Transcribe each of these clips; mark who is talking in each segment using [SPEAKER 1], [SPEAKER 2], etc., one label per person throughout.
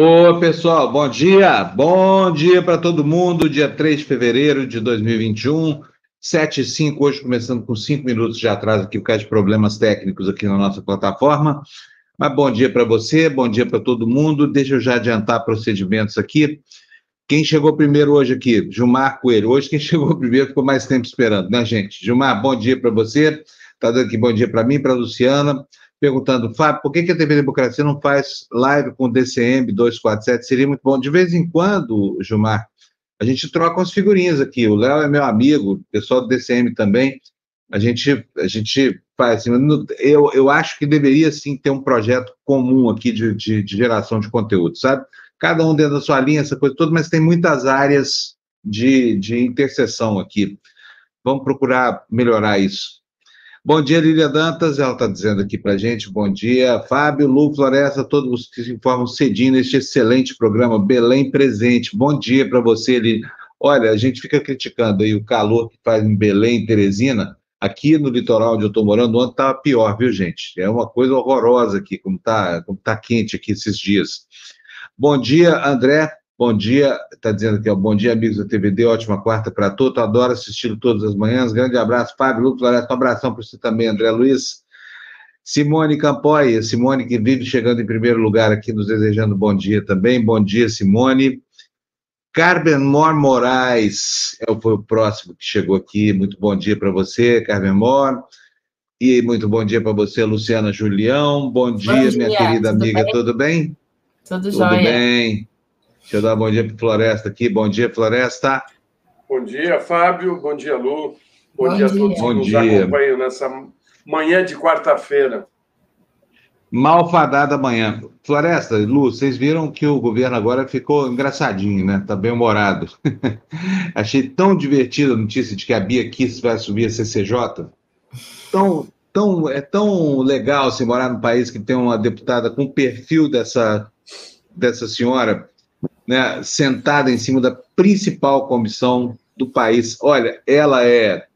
[SPEAKER 1] Ô, pessoal, bom dia. Bom dia para todo mundo. Dia 3 de fevereiro de 2021, 7 e 5, hoje começando com 5 minutos de atraso aqui por causa de problemas técnicos aqui na nossa plataforma. Mas bom dia para você, bom dia para todo mundo. Deixa eu já adiantar procedimentos aqui. Quem chegou primeiro hoje aqui? Gilmar Coelho. Hoje quem chegou primeiro ficou mais tempo esperando, né, gente? Gilmar, bom dia para você. Está dando aqui bom dia para mim, para Luciana perguntando, Fábio, por que, a TV Democracia não faz live com o DCM 247? Seria muito bom. De vez em quando, Gilmar, a gente troca umas figurinhas aqui. O Léo é meu amigo, o pessoal do DCM também. A gente, a gente faz assim, eu, eu acho que deveria sim ter um projeto comum aqui de, de, de geração de conteúdo, sabe? Cada um dentro da sua linha, essa coisa toda, mas tem muitas áreas de, de interseção aqui. Vamos procurar melhorar isso. Bom dia, Lília Dantas, ela está dizendo aqui para gente. Bom dia, Fábio, Lu, Floresta, todos que se informam cedinho neste excelente programa Belém Presente. Bom dia para você, Lília. Olha, a gente fica criticando aí o calor que faz em Belém, Teresina. Aqui no litoral onde eu estou morando, ontem estava pior, viu, gente? É uma coisa horrorosa aqui, como está como tá quente aqui esses dias. Bom dia, André. Bom dia, está dizendo aqui, ó, bom dia, amigos da TVD, ótima quarta para todos, adoro assistir todas as manhãs, grande abraço, Fábio, Lucas, Floresta, um abração para você também, André Luiz, Simone Campoy, Simone que vive chegando em primeiro lugar aqui, nos desejando bom dia também, bom dia, Simone, Carmen Mor Moraes, é, foi o próximo que chegou aqui, muito bom dia para você, Carmen Mor, e muito bom dia para você, Luciana Julião, bom dia, bom dia minha querida tudo amiga, bem? tudo bem?
[SPEAKER 2] Tudo, tudo jóia.
[SPEAKER 1] bem. Deixa eu dar bom dia para Floresta aqui. Bom dia, Floresta.
[SPEAKER 3] Bom dia, Fábio. Bom dia, Lu. Bom, bom dia a todos bom que dia. nos acompanham nessa manhã de quarta-feira.
[SPEAKER 1] Malfadada manhã. Floresta, Lu, vocês viram que o governo agora ficou engraçadinho, né? Tá bem humorado. Achei tão divertida a notícia de que a Bia Kiss vai subir a CCJ. Tão, tão, é tão legal se morar num país que tem uma deputada com o perfil dessa, dessa senhora né, sentada em cima da principal comissão do país. Olha, ela é,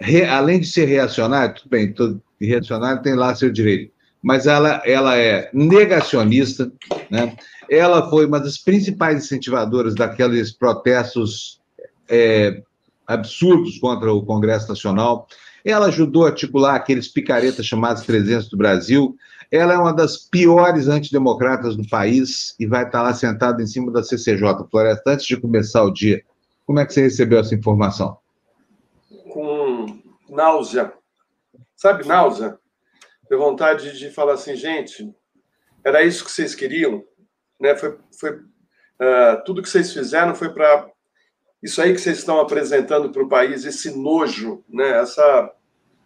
[SPEAKER 1] re, além de ser reacionária, tudo bem, todo reacionário tem lá seu direito, mas ela, ela é negacionista, né? ela foi uma das principais incentivadoras daqueles protestos é, absurdos contra o Congresso Nacional. Ela ajudou a articular aqueles picaretas chamados 300 do Brasil, ela é uma das piores antidemocratas do país e vai estar lá sentada em cima da CCJ. Floresta, antes de começar o dia, como é que você recebeu essa informação?
[SPEAKER 3] Com náusea. Sabe, náusea? Deu vontade de falar assim, gente, era isso que vocês queriam? Né? Foi, foi, uh, tudo que vocês fizeram foi para isso aí que vocês estão apresentando para o país, esse nojo, né? essa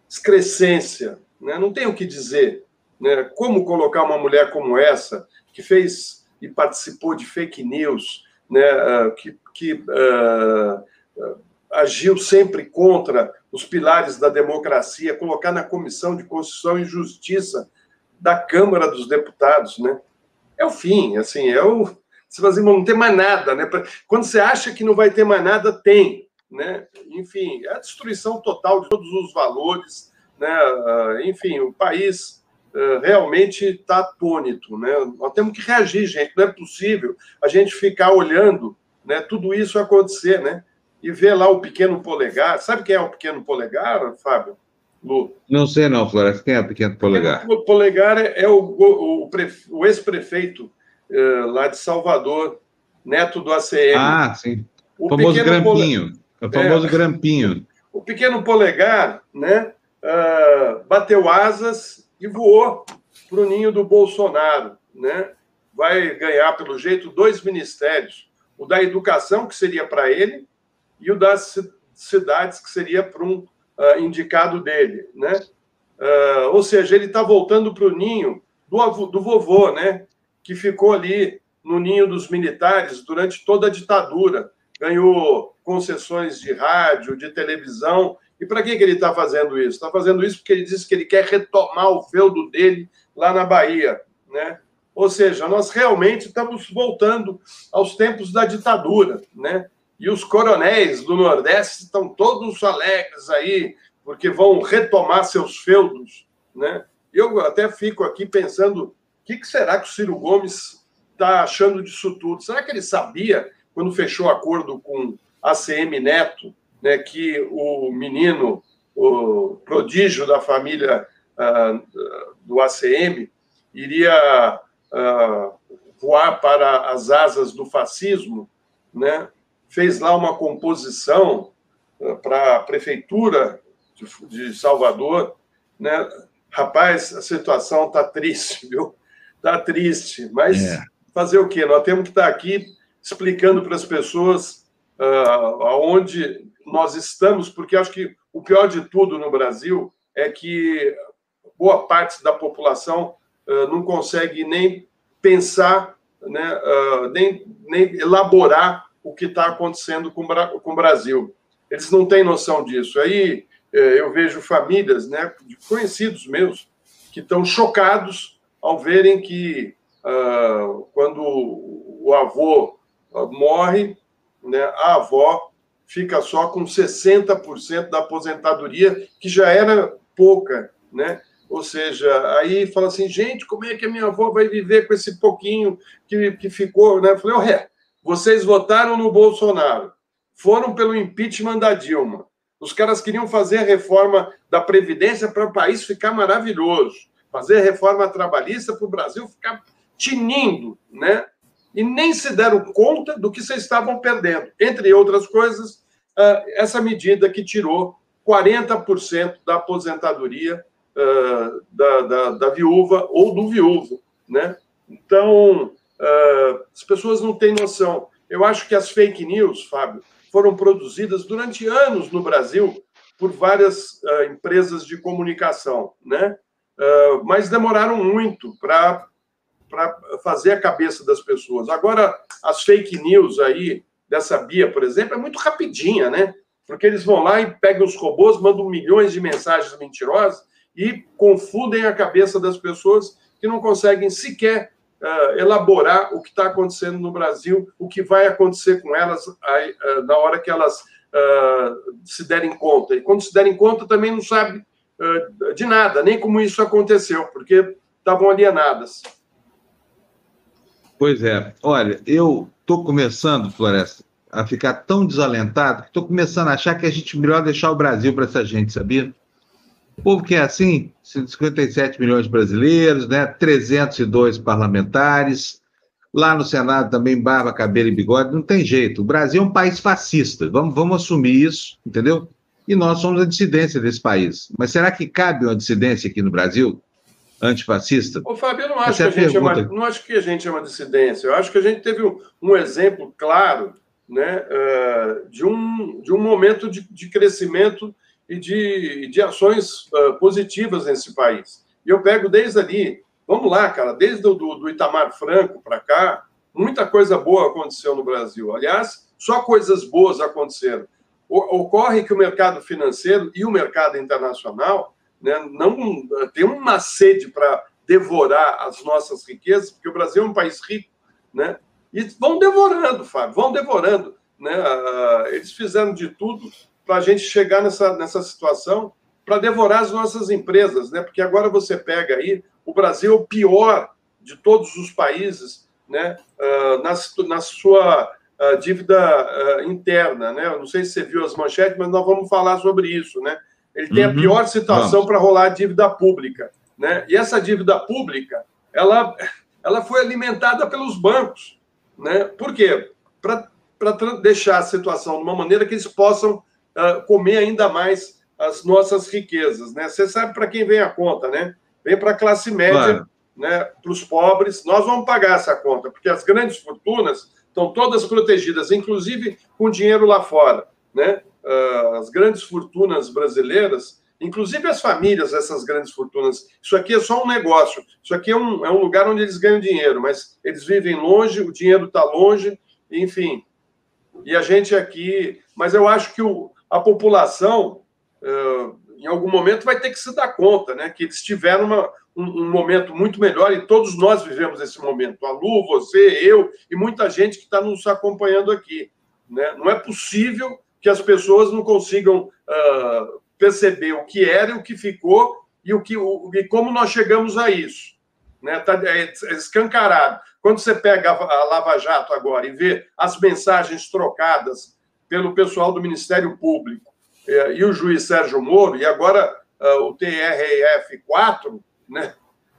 [SPEAKER 3] excrescência. Né? Não tem o que dizer. Né? Como colocar uma mulher como essa, que fez e participou de fake news, né? Ah, que, que uh, agiu sempre contra os pilares da democracia, colocar na Comissão de Constituição e Justiça da Câmara dos Deputados, né? É o fim, assim, é o. Você fala assim, não tem mais nada, né? Quando você acha que não vai ter mais nada, tem, né? Enfim, é a destruição total de todos os valores, né? Enfim, o país realmente está atônito. Né? Nós temos que reagir, gente. Não é possível a gente ficar olhando né, tudo isso acontecer, né? E ver lá o pequeno polegar. Sabe quem é o pequeno polegar, Fábio?
[SPEAKER 1] Lu? Não sei, não, Floresta. Quem é o pequeno polegar?
[SPEAKER 3] O polegar é o, o, o ex-prefeito uh, lá de Salvador, neto do ACM.
[SPEAKER 1] Ah, sim. O famoso grampinho. Pole... O famoso é, grampinho.
[SPEAKER 3] O pequeno polegar, né? Uh, bateu asas e voou para o ninho do Bolsonaro. Né? Vai ganhar, pelo jeito, dois ministérios: o da educação, que seria para ele, e o das cidades, que seria para um uh, indicado dele. Né? Uh, ou seja, ele está voltando para o ninho do, do vovô, né? que ficou ali no ninho dos militares durante toda a ditadura. Ganhou concessões de rádio, de televisão e para que, que ele está fazendo isso? Está fazendo isso porque ele disse que ele quer retomar o feudo dele lá na Bahia. Né? Ou seja, nós realmente estamos voltando aos tempos da ditadura. Né? E os coronéis do Nordeste estão todos alegres aí, porque vão retomar seus feudos. Né? Eu até fico aqui pensando o que, que será que o Ciro Gomes está achando disso tudo? Será que ele sabia, quando fechou o acordo com ACM Neto, né, que o menino, o prodígio da família uh, do ACM, iria uh, voar para as asas do fascismo, né? fez lá uma composição uh, para a prefeitura de, de Salvador. Né? Rapaz, a situação está triste, viu? Está triste, mas é. fazer o quê? Nós temos que estar tá aqui explicando para as pessoas uh, aonde nós estamos, porque acho que o pior de tudo no Brasil é que boa parte da população uh, não consegue nem pensar, né, uh, nem, nem elaborar o que está acontecendo com, com o Brasil. Eles não têm noção disso. Aí uh, eu vejo famílias, né, conhecidos meus, que estão chocados ao verem que uh, quando o avô morre, né, a avó fica só com 60% da aposentadoria, que já era pouca, né? Ou seja, aí fala assim, gente, como é que a minha avó vai viver com esse pouquinho que, que ficou? Né? Eu falei, ué, vocês votaram no Bolsonaro, foram pelo impeachment da Dilma. Os caras queriam fazer a reforma da Previdência para o país ficar maravilhoso, fazer a reforma trabalhista para o Brasil ficar tinindo, né? E nem se deram conta do que vocês estavam perdendo. Entre outras coisas, ah, essa medida que tirou 40% da aposentadoria uh, da, da, da, viúva ou do viúvo, né? Então, uh, as pessoas não têm noção. Eu acho que as fake news, Fábio, foram produzidas durante anos no Brasil por várias uh, empresas de comunicação, né? mas demoraram muito para fazer a cabeça das pessoas. Agora, as fake news aí, dessa Bia, por exemplo, é muito rapidinha, né? Porque eles vão lá e pegam os robôs, mandam milhões de mensagens mentirosas e confundem a cabeça das pessoas que não conseguem sequer uh, elaborar o que está acontecendo no Brasil, o que vai acontecer com elas uh, na hora que elas uh, se derem conta. E quando se derem conta, também não sabe de nada, nem como isso aconteceu, porque estavam alienadas.
[SPEAKER 1] Pois é. Olha, eu estou começando, Floresta, a ficar tão desalentado que estou começando a achar que a gente melhor deixar o Brasil para essa gente, sabia? O povo que é assim, 57 milhões de brasileiros, né? 302 parlamentares, lá no Senado também barba, cabelo e bigode, não tem jeito. O Brasil é um país fascista, vamos, vamos assumir isso, entendeu? E nós somos a dissidência desse país. Mas será que cabe uma dissidência aqui no Brasil? Antifascista?
[SPEAKER 3] Ô, Fábio, eu não acho, é que a gente é uma, não acho que a gente é uma dissidência. Eu acho que a gente teve um, um exemplo claro né, uh, de, um, de um momento de, de crescimento e de, de ações uh, positivas nesse país. E eu pego desde ali, vamos lá, cara, desde do, do Itamar Franco para cá, muita coisa boa aconteceu no Brasil. Aliás, só coisas boas aconteceram. O, ocorre que o mercado financeiro e o mercado internacional né, não tem uma sede para devorar as nossas riquezas, porque o Brasil é um país rico, né? E vão devorando, Fábio, vão devorando. Né? Uh, eles fizeram de tudo para a gente chegar nessa, nessa situação para devorar as nossas empresas, né? Porque agora você pega aí o Brasil é o pior de todos os países, né? Uh, na, na sua uh, dívida interna, né? Eu não sei se você viu as manchetes, mas nós vamos falar sobre isso, né? Ele tem uhum. a pior situação para rolar a dívida pública, né? E essa dívida pública, ela, ela foi alimentada pelos bancos, né? Por quê? Para deixar a situação de uma maneira que eles possam uh, comer ainda mais as nossas riquezas, né? Você sabe para quem vem a conta, né? Vem para a classe média, claro. né? Para os pobres. Nós vamos pagar essa conta, porque as grandes fortunas estão todas protegidas, inclusive com dinheiro lá fora, né? Uh, as grandes fortunas brasileiras, inclusive as famílias dessas grandes fortunas. Isso aqui é só um negócio. Isso aqui é um, é um lugar onde eles ganham dinheiro, mas eles vivem longe, o dinheiro está longe, enfim. E a gente aqui. Mas eu acho que o, a população, em algum momento, vai ter que se dar conta né, que eles tiveram uma, um, um, momento muito melhor e todos nós vivemos esse momento. A Lu, você, eu e muita gente que está nos acompanhando aqui. Né? Não é possível que as pessoas não consigam uh, perceber o que era e o que ficou e, o que, o, e como nós chegamos a isso. Né? Tá, é escancarado. Quando você pega a Lava Jato agora e vê as mensagens trocadas pelo pessoal do Ministério Público eh, e o juiz Sérgio Moro, e agora uh, o TRF4, né?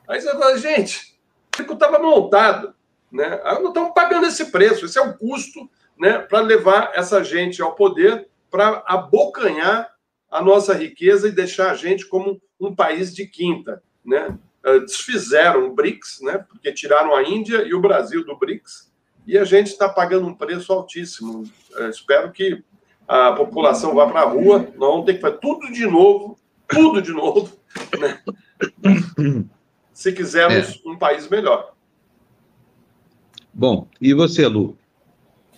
[SPEAKER 3] Aí você fala, gente, o estava montado, né? Aí não estamos pagando esse preço, esse é o custo né, para levar essa gente ao poder, para abocanhar a nossa riqueza e deixar a gente como um país de quinta, né? Eh, desfizeram o BRICS, né? Porque tiraram a Índia e o Brasil do BRICS e a gente está pagando um preço altíssimo. Eu espero que a população vá para a rua, nós vamos ter que fazer tudo de novo, tudo de novo, né? se quisermos é. um país melhor.
[SPEAKER 1] Bom, e você, Lu?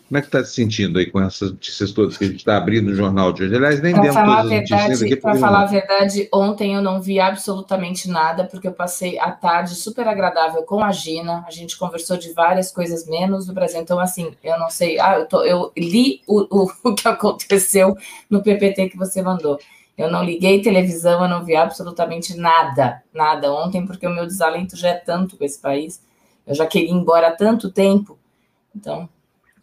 [SPEAKER 1] Como é que está se sentindo aí com essas notícias todas que a gente está abrindo no jornal de hoje? Aliás, nem demos todas as notícias
[SPEAKER 2] aqui. Para falar a verdade, ontem eu não vi absolutamente nada, porque eu passei a tarde super agradável com a Gina. A gente conversou de várias coisas menos do Brasil. Então, assim, eu não sei. Ah, eu, tô, eu li o, o, o que aconteceu no PPT que você mandou. Eu não liguei televisão, eu não vi absolutamente nada, nada ontem, porque o meu desalento já é tanto com esse país. Eu já queria ir embora há tanto tempo. Então,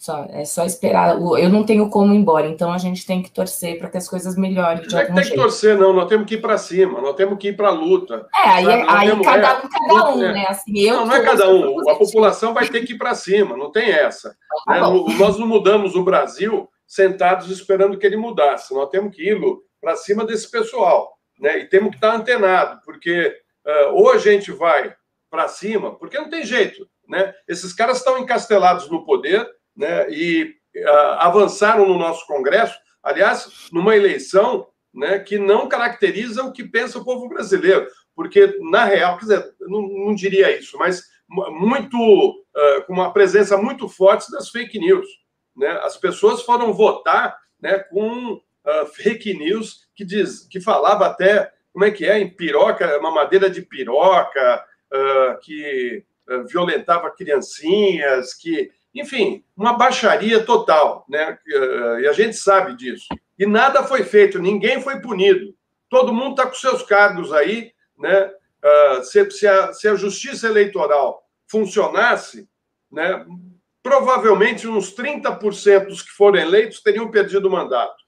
[SPEAKER 2] só, é só esperar. Eu não tenho como ir embora, então a gente tem que torcer para que as coisas melhorem.
[SPEAKER 3] Não é que tem jeito. que torcer, não. Nós temos que ir para cima, nós temos que ir para a luta.
[SPEAKER 2] É, aí, aí temos, cada é, um, cada um, é. né? Assim, eu
[SPEAKER 3] não, não é cada um. A população vai ter que ir para cima, não tem essa. Tá né? Nós não mudamos o Brasil sentados esperando que ele mudasse. Nós temos que ir para cima desse pessoal. Né? E temos que estar antenado, porque uh, ou a gente vai para cima, porque não tem jeito. Né? Esses caras estão encastelados no poder né, e uh, avançaram no nosso Congresso, aliás, numa eleição né, que não caracteriza o que pensa o povo brasileiro, porque, na real, quer dizer, não, não diria isso, mas muito, uh, com uma presença muito forte das fake news. Né? As pessoas foram votar né, com uh, fake news que, diz, que falava até, como é que é, em piroca, mamadeira de piroca, que violentava criancinhas, que enfim, uma baixaria total, né? E a gente sabe disso. E nada foi feito, ninguém foi punido. Todo mundo está com seus cargos aí, né? Ah, se, se, a, se a justiça eleitoral funcionasse, né? Provavelmente uns 30% dos que foram eleitos teriam perdido o mandato.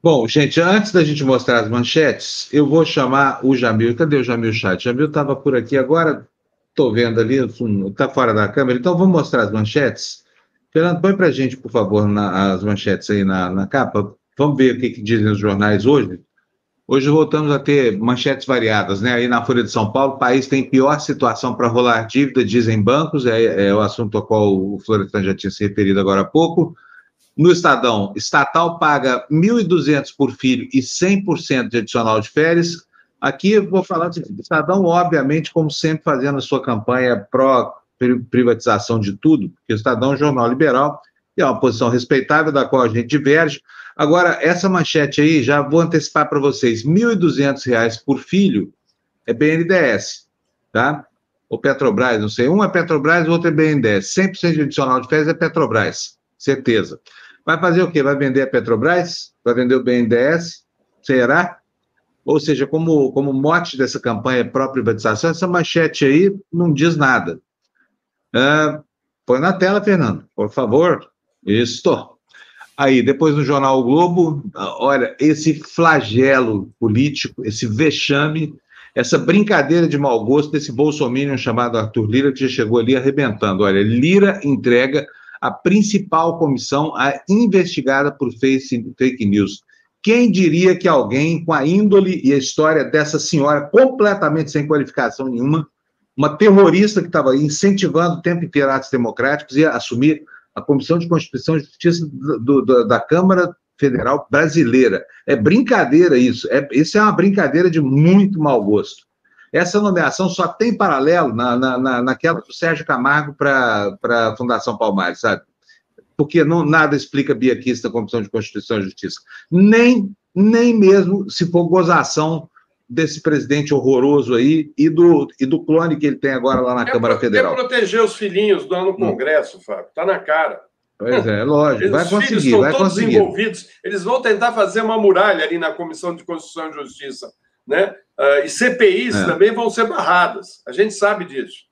[SPEAKER 1] Bom, gente, antes da gente mostrar as manchetes, eu vou chamar o Jamil. Cadê o Jamil Chat? Jamil estava por aqui agora. Estou vendo ali, está fora da câmera, então vamos mostrar as manchetes. Fernando, põe para a gente, por favor, na, as manchetes aí na, na capa. Vamos ver o que, que, dizem os jornais hoje. Hoje voltamos a ter manchetes variadas, né? Aí na Folha de São Paulo, o país tem pior situação para rolar dívida, dizem bancos, é, é, o assunto ao qual o Florestan já tinha se referido agora há pouco. No Estadão, estatal paga 1.200 por filho e 100% de adicional de férias. Aqui vou falar de Estadão, obviamente, como sempre, fazendo a sua campanha pró-privatização de tudo, porque o Estadão é um jornal liberal e é uma posição respeitável, da qual a gente diverge. Agora, essa manchete aí, já vou antecipar para vocês: R$ 1.200 por filho é BNDES, tá? Ou Petrobras, não sei. Um é Petrobras, o outro é BNDES. 100% de adicional de férias é Petrobras, certeza. Vai fazer o quê? Vai vender a Petrobras? Vai vender o BNDES? Será? Ou seja, como, como mote dessa campanha pró-privatização, essa manchete aí não diz nada. Uh, põe na tela, Fernando, por favor. Isso. Aí, depois no jornal o Globo, olha, esse flagelo político, esse vexame, essa brincadeira de mau gosto desse bolsominion chamado Arthur Lira, que já chegou ali arrebentando. Olha, Lira entrega a principal comissão a investigada por fake news. Quem diria que alguém com a índole e a história dessa senhora completamente sem qualificação nenhuma, uma terrorista que estava incentivando o tempo inteiro atos democráticos, ia assumir a Comissão de Constituição e Justiça do, do, da Câmara Federal Brasileira. É brincadeira isso. É, isso é uma brincadeira de muito mau gosto. Essa nomeação só tem paralelo na, na, na naquela do Sérgio Camargo para a Fundação Palmares, sabe? Porque não, nada explica Bia Kicis da Comissão de Constituição e Justiça. Nem, nem mesmo se for gozação desse presidente horroroso aí e do, e do clone que ele tem agora lá na é Câmara pro, Federal.
[SPEAKER 3] Quer proteger os filhinhos lá no hum. Congresso, Fábio. Está na cara.
[SPEAKER 1] Pois é, lógico. Vai conseguir,
[SPEAKER 3] filhos estão
[SPEAKER 1] vai
[SPEAKER 3] todos
[SPEAKER 1] conseguir.
[SPEAKER 3] envolvidos. Eles vão tentar fazer uma muralha ali na Comissão de Constituição e Justiça. Né? Uh, e CPIs é. também vão ser barradas. A gente sabe disso.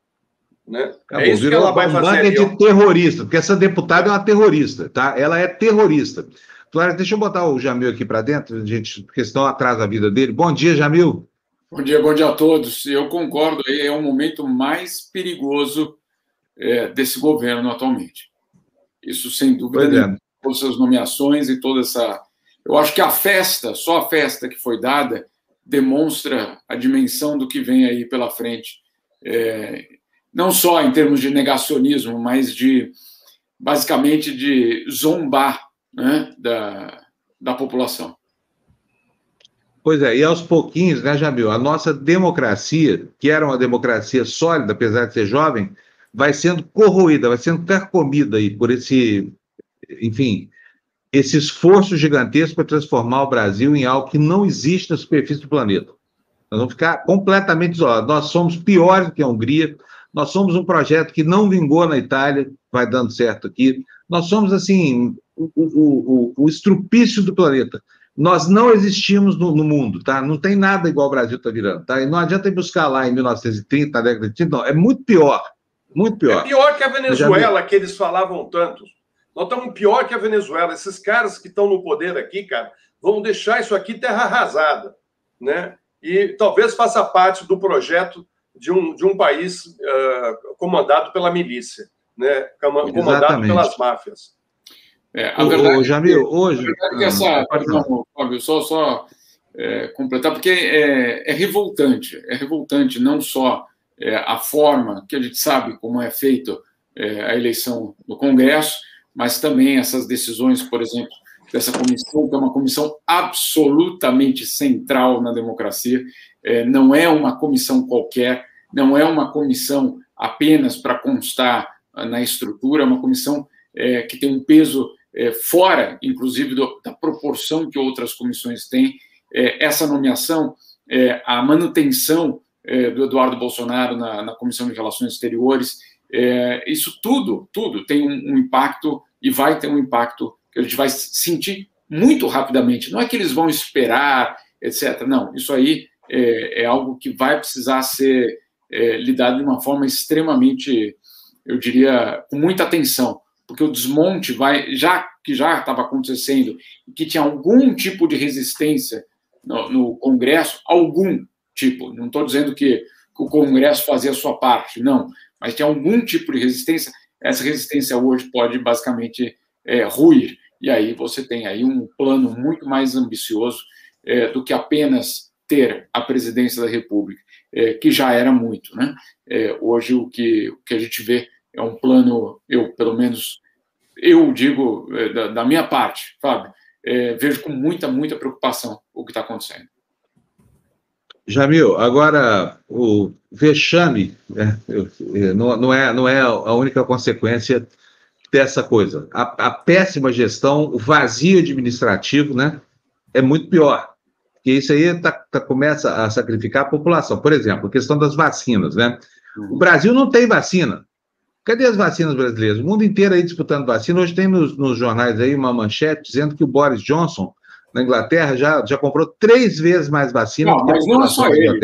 [SPEAKER 1] Né? Acabou, é isso que ela vai fazer. de terrorista, porque essa deputada é uma terrorista, tá? Ela é terrorista. Flávio, deixa eu botar o Jamil aqui para dentro, gente, porque senão atrasa a vida dele. Bom dia, Jamil.
[SPEAKER 4] Bom dia, bom dia a todos. Eu concordo, é o momento mais perigoso é, desse governo atualmente. Isso, sem dúvida, nenhuma, é. essas nomeações e toda essa. Eu acho que a festa, só a festa que foi dada, demonstra a dimensão do que vem aí pela frente. É, não só em termos de negacionismo, mas de basicamente de zombar né, da, da população.
[SPEAKER 1] Pois é, e aos pouquinhos, né, Jamil, a nossa democracia, que era uma democracia sólida, apesar de ser jovem, vai sendo corroída, vai sendo carcomida aí por esse, enfim, esse esforço gigantesco para transformar o Brasil em algo que não existe na superfície do planeta. Nós vamos ficar completamente isolados. Nós somos piores do que a Hungria, nós somos um projeto que não vingou na Itália, vai dando certo aqui. Nós somos, assim, o, o, o, o estrupício do planeta. Nós não existimos no, no, mundo, tá? Não tem nada igual o Brasil está virando, tá? E não adianta ir buscar lá em 1930, na década de 30, não. É muito pior. Muito pior.
[SPEAKER 3] É pior que a Venezuela, que eles falavam tanto. Nós estamos pior que a Venezuela. Esses caras que estão no poder aqui, cara, vão deixar isso aqui terra arrasada, né? E talvez faça parte do projeto de um, de um país uh, comandado pela milícia, né? comandado Exatamente. pelas máfias.
[SPEAKER 4] É, a verdade, o, Jamil, é hoje. A verdade é que essa. Ah, não, Fábio, só, só é, completar, porque é, é, revoltante. É revoltante não só é, a forma que a gente sabe como é feita é, a eleição do Congresso, mas também essas decisões, por exemplo, dessa comissão, que é uma comissão absolutamente central na democracia, é, não é uma comissão qualquer, não é uma comissão apenas para constar na estrutura, é uma comissão é, que tem um peso é, fora, inclusive, do, da proporção que outras comissões têm. É, essa nomeação, é, a manutenção é, do Eduardo Bolsonaro na, na, Comissão de Relações Exteriores, isso tudo, tudo tem um, um, impacto e vai ter um impacto a gente vai sentir muito rapidamente. Não é que eles vão esperar, etc. Não, isso aí é, é algo que vai precisar ser lidado de uma forma extremamente, eu diria, com muita atenção. Porque o desmonte vai, já que já estava acontecendo, que tinha algum tipo de resistência no, no Congresso, algum tipo, não estou dizendo que, que, o Congresso fazia a sua parte, não, mas tinha algum tipo de resistência, essa resistência hoje pode basicamente é, ruir, e aí você tem aí um plano muito mais ambicioso é, do que apenas ter a presidência da República, é, que já era muito, né? É, hoje o que, o que a gente vê é um plano, eu, pelo menos, eu digo é, da, da minha parte, Fábio, é, vejo com muita, muita preocupação o que está acontecendo.
[SPEAKER 1] Jamil, agora o vexame né, não, não, é, não é a única consequência dessa coisa. A, a, péssima gestão, o vazio administrativo, né, é muito pior. Porque isso aí tá, tá, começa a sacrificar a população. Por exemplo, a questão das vacinas, né? O Brasil não tem vacina. Cadê as vacinas brasileiras? O mundo inteiro aí disputando vacina. Hoje tem nos, nos, jornais aí uma manchete dizendo que o Boris Johnson, na Inglaterra, já, já comprou três vezes mais vacina
[SPEAKER 4] não, mas não é só ele,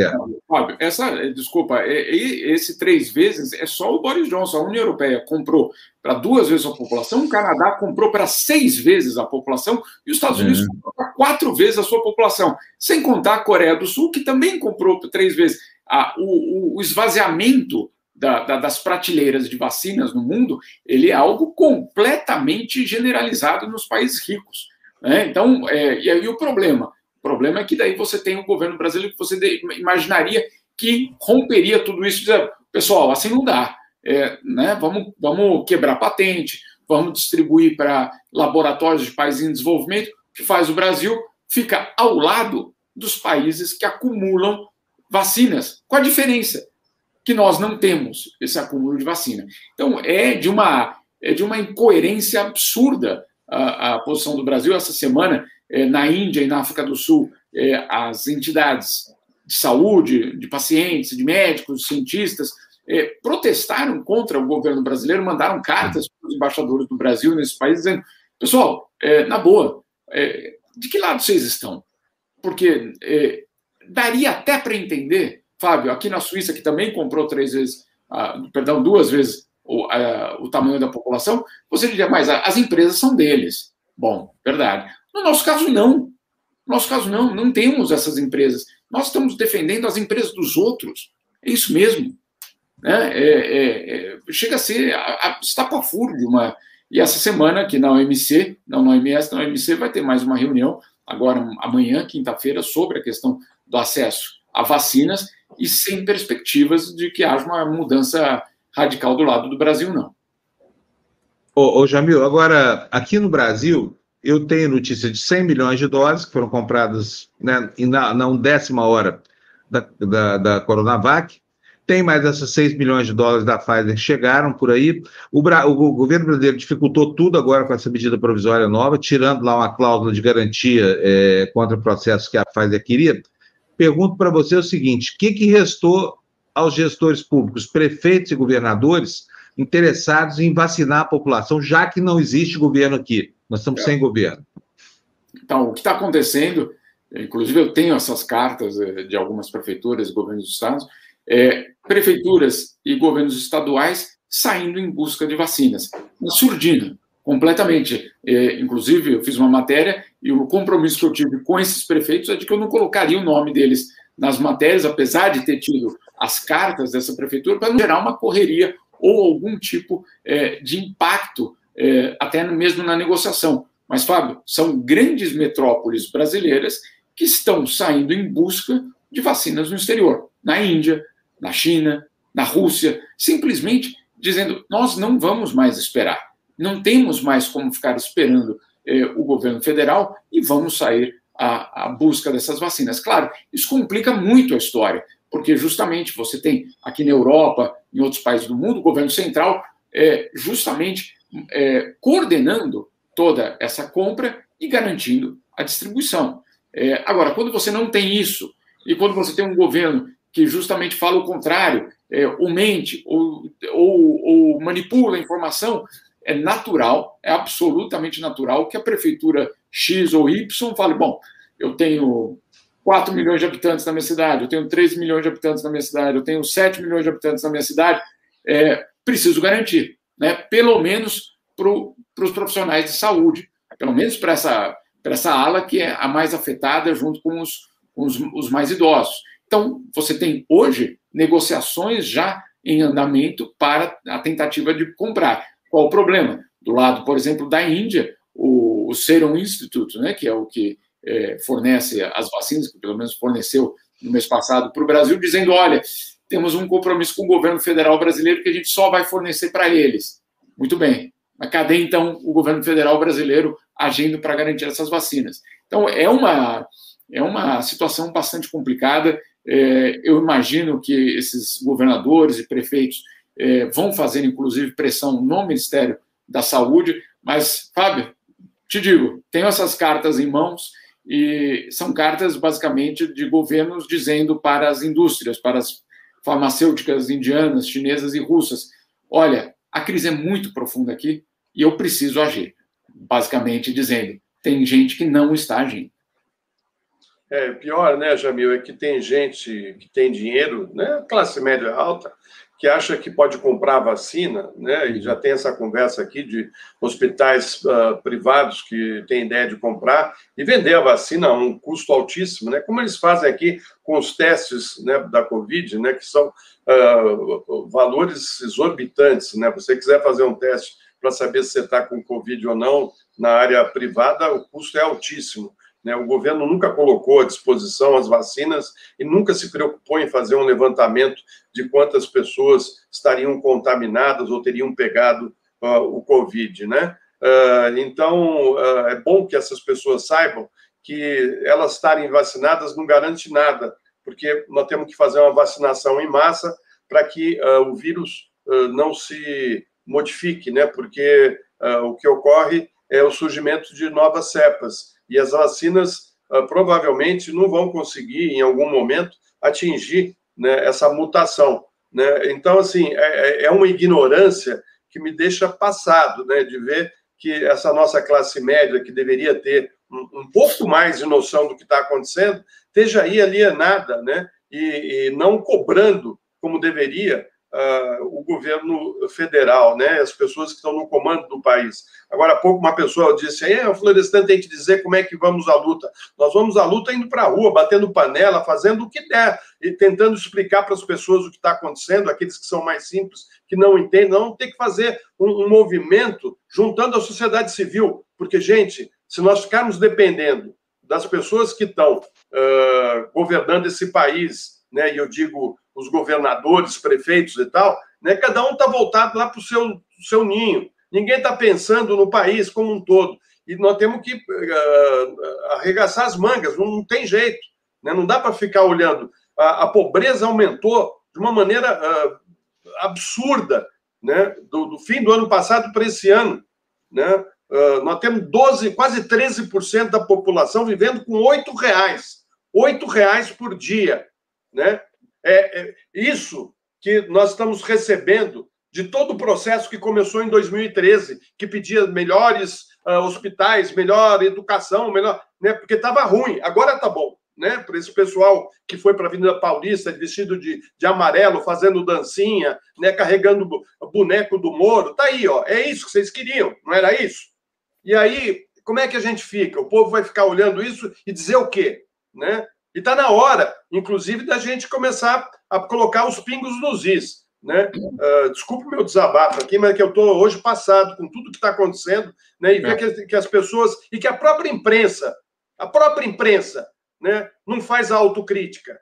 [SPEAKER 4] Fábio. Essa, desculpa, é, esse três vezes é só o Boris Johnson. A União Europeia comprou para duas vezes a população, o Canadá comprou para seis vezes a população e os Estados Unidos é. comprou para quatro vezes a sua população. Sem contar a Coreia do Sul, que também comprou três vezes. Ah, o, o esvaziamento da, da, das prateleiras de vacinas no mundo, ele é algo completamente generalizado nos países ricos. Né? Então, é, e aí o problema? O problema é que daí você tem um governo brasileiro que você imaginaria que romperia tudo isso, dizer, pessoal, assim não dá. É, né? vamos, vamos quebrar patente, vamos distribuir para laboratórios de países em desenvolvimento, que faz o Brasil fica ao lado dos países que acumulam vacinas. Qual a diferença? que nós não temos esse acúmulo de vacina. Então, é de uma, é de uma incoerência absurda a, a posição do Brasil. Essa semana, é, na Índia e na África do Sul, é, as entidades de saúde, de pacientes, de médicos, cientistas, é, protestaram contra o governo brasileiro, mandaram cartas para os embaixadores do Brasil nesse país, dizendo: pessoal, na boa, de que lado vocês estão? Porque daria até para entender Fábio, aqui na Suíça, que também comprou três vezes perdão, duas vezes o, o tamanho da população, você diria, mas as empresas são deles. Bom, verdade. No nosso caso, não. No nosso caso, não. Não temos essas empresas. Nós estamos defendendo as empresas dos outros. É isso mesmo. Né? É, é, é, chega a ser a, a estapafúrdio uma. E essa semana, aqui na OMC, não na OMS, na OMC vai ter mais uma reunião, agora amanhã, quinta-feira, sobre a questão do acesso a vacinas e sem perspectivas de que haja uma mudança radical do lado do Brasil, não.
[SPEAKER 1] Ô, ô Jamil, agora, aqui no Brasil, eu tenho notícia de 100 milhões de doses que foram compradas né, na, na undécima hora da, da, da Coronavac. Tem mais essas 6 milhões de dólares da Pfizer que chegaram por aí. O, o, governo brasileiro dificultou tudo agora com essa medida provisória nova, tirando lá uma cláusula de garantia é, contra processos que a Pfizer queria. Pergunto para você o seguinte: o que, que restou aos gestores públicos, prefeitos e governadores, interessados em vacinar a população, já que não existe governo aqui? Nós estamos é. sem governo.
[SPEAKER 4] Então, o que está acontecendo, inclusive eu tenho essas cartas eh, de algumas prefeituras e governos dos estados, é, prefeituras e governos estaduais saindo em busca de vacinas. Uma surdina, completamente. É, inclusive, eu fiz uma matéria e o compromisso que eu tive com esses prefeitos é de que eu não colocaria o nome deles nas matérias, apesar de ter tido as cartas dessa prefeitura, para não gerar uma correria ou algum tipo é, de impacto, é, até mesmo na negociação. Mas, Fábio, são grandes metrópoles brasileiras que estão saindo em busca de vacinas no exterior, na Índia, na China, na Rússia, simplesmente dizendo: nós não vamos mais esperar, não temos mais como ficar esperando é, o governo federal e vamos sair à, à busca dessas vacinas. Claro, isso complica muito a história, porque justamente você tem aqui na Europa, em outros países do mundo, o governo central é, justamente é, coordenando toda essa compra e garantindo a distribuição. É, agora, quando você não tem isso, e quando você tem um governo que justamente fala o contrário, é, ou mente, ou, ou, ou manipula a informação, é natural, é absolutamente natural que a prefeitura X ou Y fale: bom, eu tenho 4 milhões de habitantes na minha cidade, eu tenho 3 milhões de habitantes na minha cidade, eu tenho 7 milhões de habitantes na minha cidade, é, preciso garantir, né, pelo menos para os profissionais de saúde, pelo menos para essa, essa ala que é a mais afetada junto com os, com os, os mais idosos. Então, você tem hoje negociações já em andamento para a tentativa de comprar. Qual o problema? Do lado, por exemplo, da Índia, o, o Serum Institute, né, que é o que é, fornece as vacinas, que pelo menos forneceu no mês passado para o Brasil, dizendo: olha, temos um compromisso com o governo federal brasileiro que a gente só vai fornecer para eles. Muito bem. Mas cadê então o governo federal brasileiro agindo para garantir essas vacinas? Então é uma é uma situação bastante complicada. É, eu imagino que esses governadores e prefeitos é, vão fazer, inclusive, pressão no Ministério da Saúde. Mas, Fábio, te digo, tenho essas cartas em mãos e são cartas basicamente de governos dizendo para as indústrias, para as farmacêuticas indianas, chinesas e russas: olha, a crise é muito profunda aqui e eu preciso agir. Basicamente dizendo: tem gente que não está agindo.
[SPEAKER 3] É, pior, né, Jamil, é que tem gente que tem dinheiro, né, classe média alta, que acha que pode comprar vacina, né? E já tem essa conversa aqui de hospitais uh, privados que têm ideia de comprar e vender a vacina a um custo altíssimo, né? Como eles fazem aqui com os testes né, da Covid, né? Que são uh, valores exorbitantes, né? Você quiser fazer um teste para saber se você está com Covid ou não na área privada, o custo é altíssimo. Né? O governo nunca colocou à disposição as vacinas e nunca se preocupou em fazer um levantamento de quantas pessoas estariam contaminadas ou teriam pegado uh, o Covid. Né? Uh, então, uh, é bom que essas pessoas saibam que elas estarem vacinadas não garante nada, porque nós temos que fazer uma vacinação em massa para que o vírus não se modifique, né? porque o que ocorre é o surgimento de novas cepas e as vacinas uh, provavelmente não vão conseguir, em algum momento, atingir né, essa mutação. Né? Então, assim, é, é, é uma ignorância que me deixa passado né, de ver que essa nossa classe média, que deveria ter um, um pouco mais de noção do que está acontecendo, esteja aí alienada né, e, e não cobrando como deveria uh, o governo federal, né? as pessoas que estão no comando do país. Agora há pouco uma pessoa disse, é, o Florestan tem que dizer como é que vamos à luta. Nós vamos à luta indo para a rua, batendo panela, fazendo o que der, e tentando explicar para as pessoas o que está acontecendo, aqueles que são mais simples, que não entendem, não, tem que fazer um, um movimento juntando a sociedade civil, porque, gente, se nós ficarmos dependendo das pessoas que estão uh, governando esse país, né, e eu digo os governadores, prefeitos e tal, né, cada um está voltado lá para o seu, seu ninho. Ninguém está pensando no país como um todo. E nós temos que uh, arregaçar as mangas, não, não tem jeito. Né? Não dá para ficar olhando. A, a, pobreza aumentou de uma maneira uh, absurda né? Do, do, fim do ano passado para esse ano. Né? Uh, nós temos 12, quase 13% da população vivendo com R$ reais. R$ reais por dia. Né? É, é, isso que nós estamos recebendo de todo o processo que começou em 2013, que pedia melhores uh, hospitais, melhor educação, melhor, né? Porque estava ruim, agora está bom, né? Para esse pessoal que foi para a Avenida Paulista vestido de, de amarelo, fazendo dancinha, né? Carregando boneco do Moro, tá aí, ó. É isso que vocês queriam, não era isso? E aí, como é que a gente fica? O povo vai ficar olhando isso e dizer o quê, né? E está na hora, inclusive, da gente começar a colocar os pingos nos is. Né? Uh, desculpa o meu desabafo aqui, mas é que eu estou hoje passado com tudo que está acontecendo, né? E ver é. que, que, as pessoas e que a própria imprensa, a própria imprensa, né, não faz a autocrítica.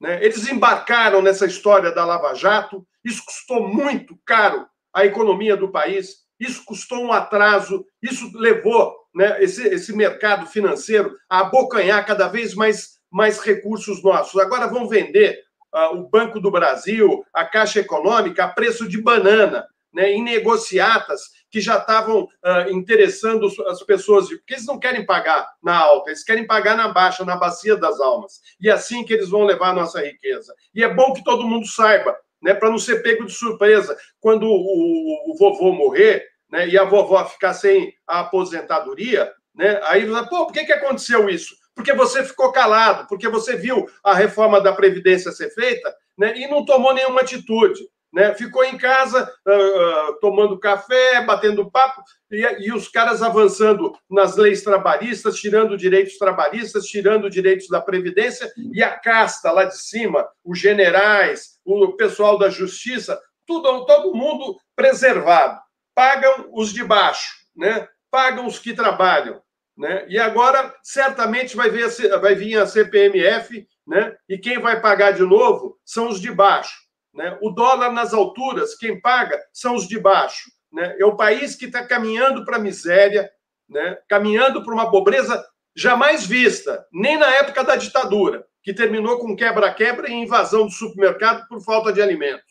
[SPEAKER 3] Né? Eles embarcaram nessa história da Lava Jato, isso custou muito caro à economia do país, isso custou um atraso, isso levou né, esse, esse mercado financeiro a abocanhar cada vez mais, mais recursos nossos. Agora vão vender uh, o Banco do Brasil, a Caixa Econômica, a preço de banana, né, em negociatas que já estavam uh, interessando as pessoas, porque eles não querem pagar na alta, eles querem pagar na baixa, na bacia das almas. E é assim que eles vão levar a nossa riqueza. E é bom que todo mundo saiba, né, para não ser pego de surpresa. Quando o, o, o vovô morrer né, e a vovó ficar sem a aposentadoria, né, aí, pô, por que, que aconteceu isso? Porque você ficou calado, porque você viu a reforma da Previdência ser feita né, e não tomou nenhuma atitude. Né? Ficou em casa uh, tomando café, batendo papo, e, e, os caras avançando nas leis trabalhistas, tirando direitos trabalhistas, tirando direitos da Previdência, e a casta lá de cima, os generais, o pessoal da justiça, tudo, todo mundo preservado. Pagam os de baixo, né? pagam os que trabalham. Né? E agora, certamente, vai, ver, vai vir a CPMF, né? e quem vai pagar de novo são os de baixo. Né? O dólar nas alturas, quem paga são os de baixo. Né? É o país que está caminhando para a miséria, né? caminhando para uma pobreza jamais vista, nem na época da ditadura, que terminou com quebra-quebra e invasão do supermercado por falta de alimentos.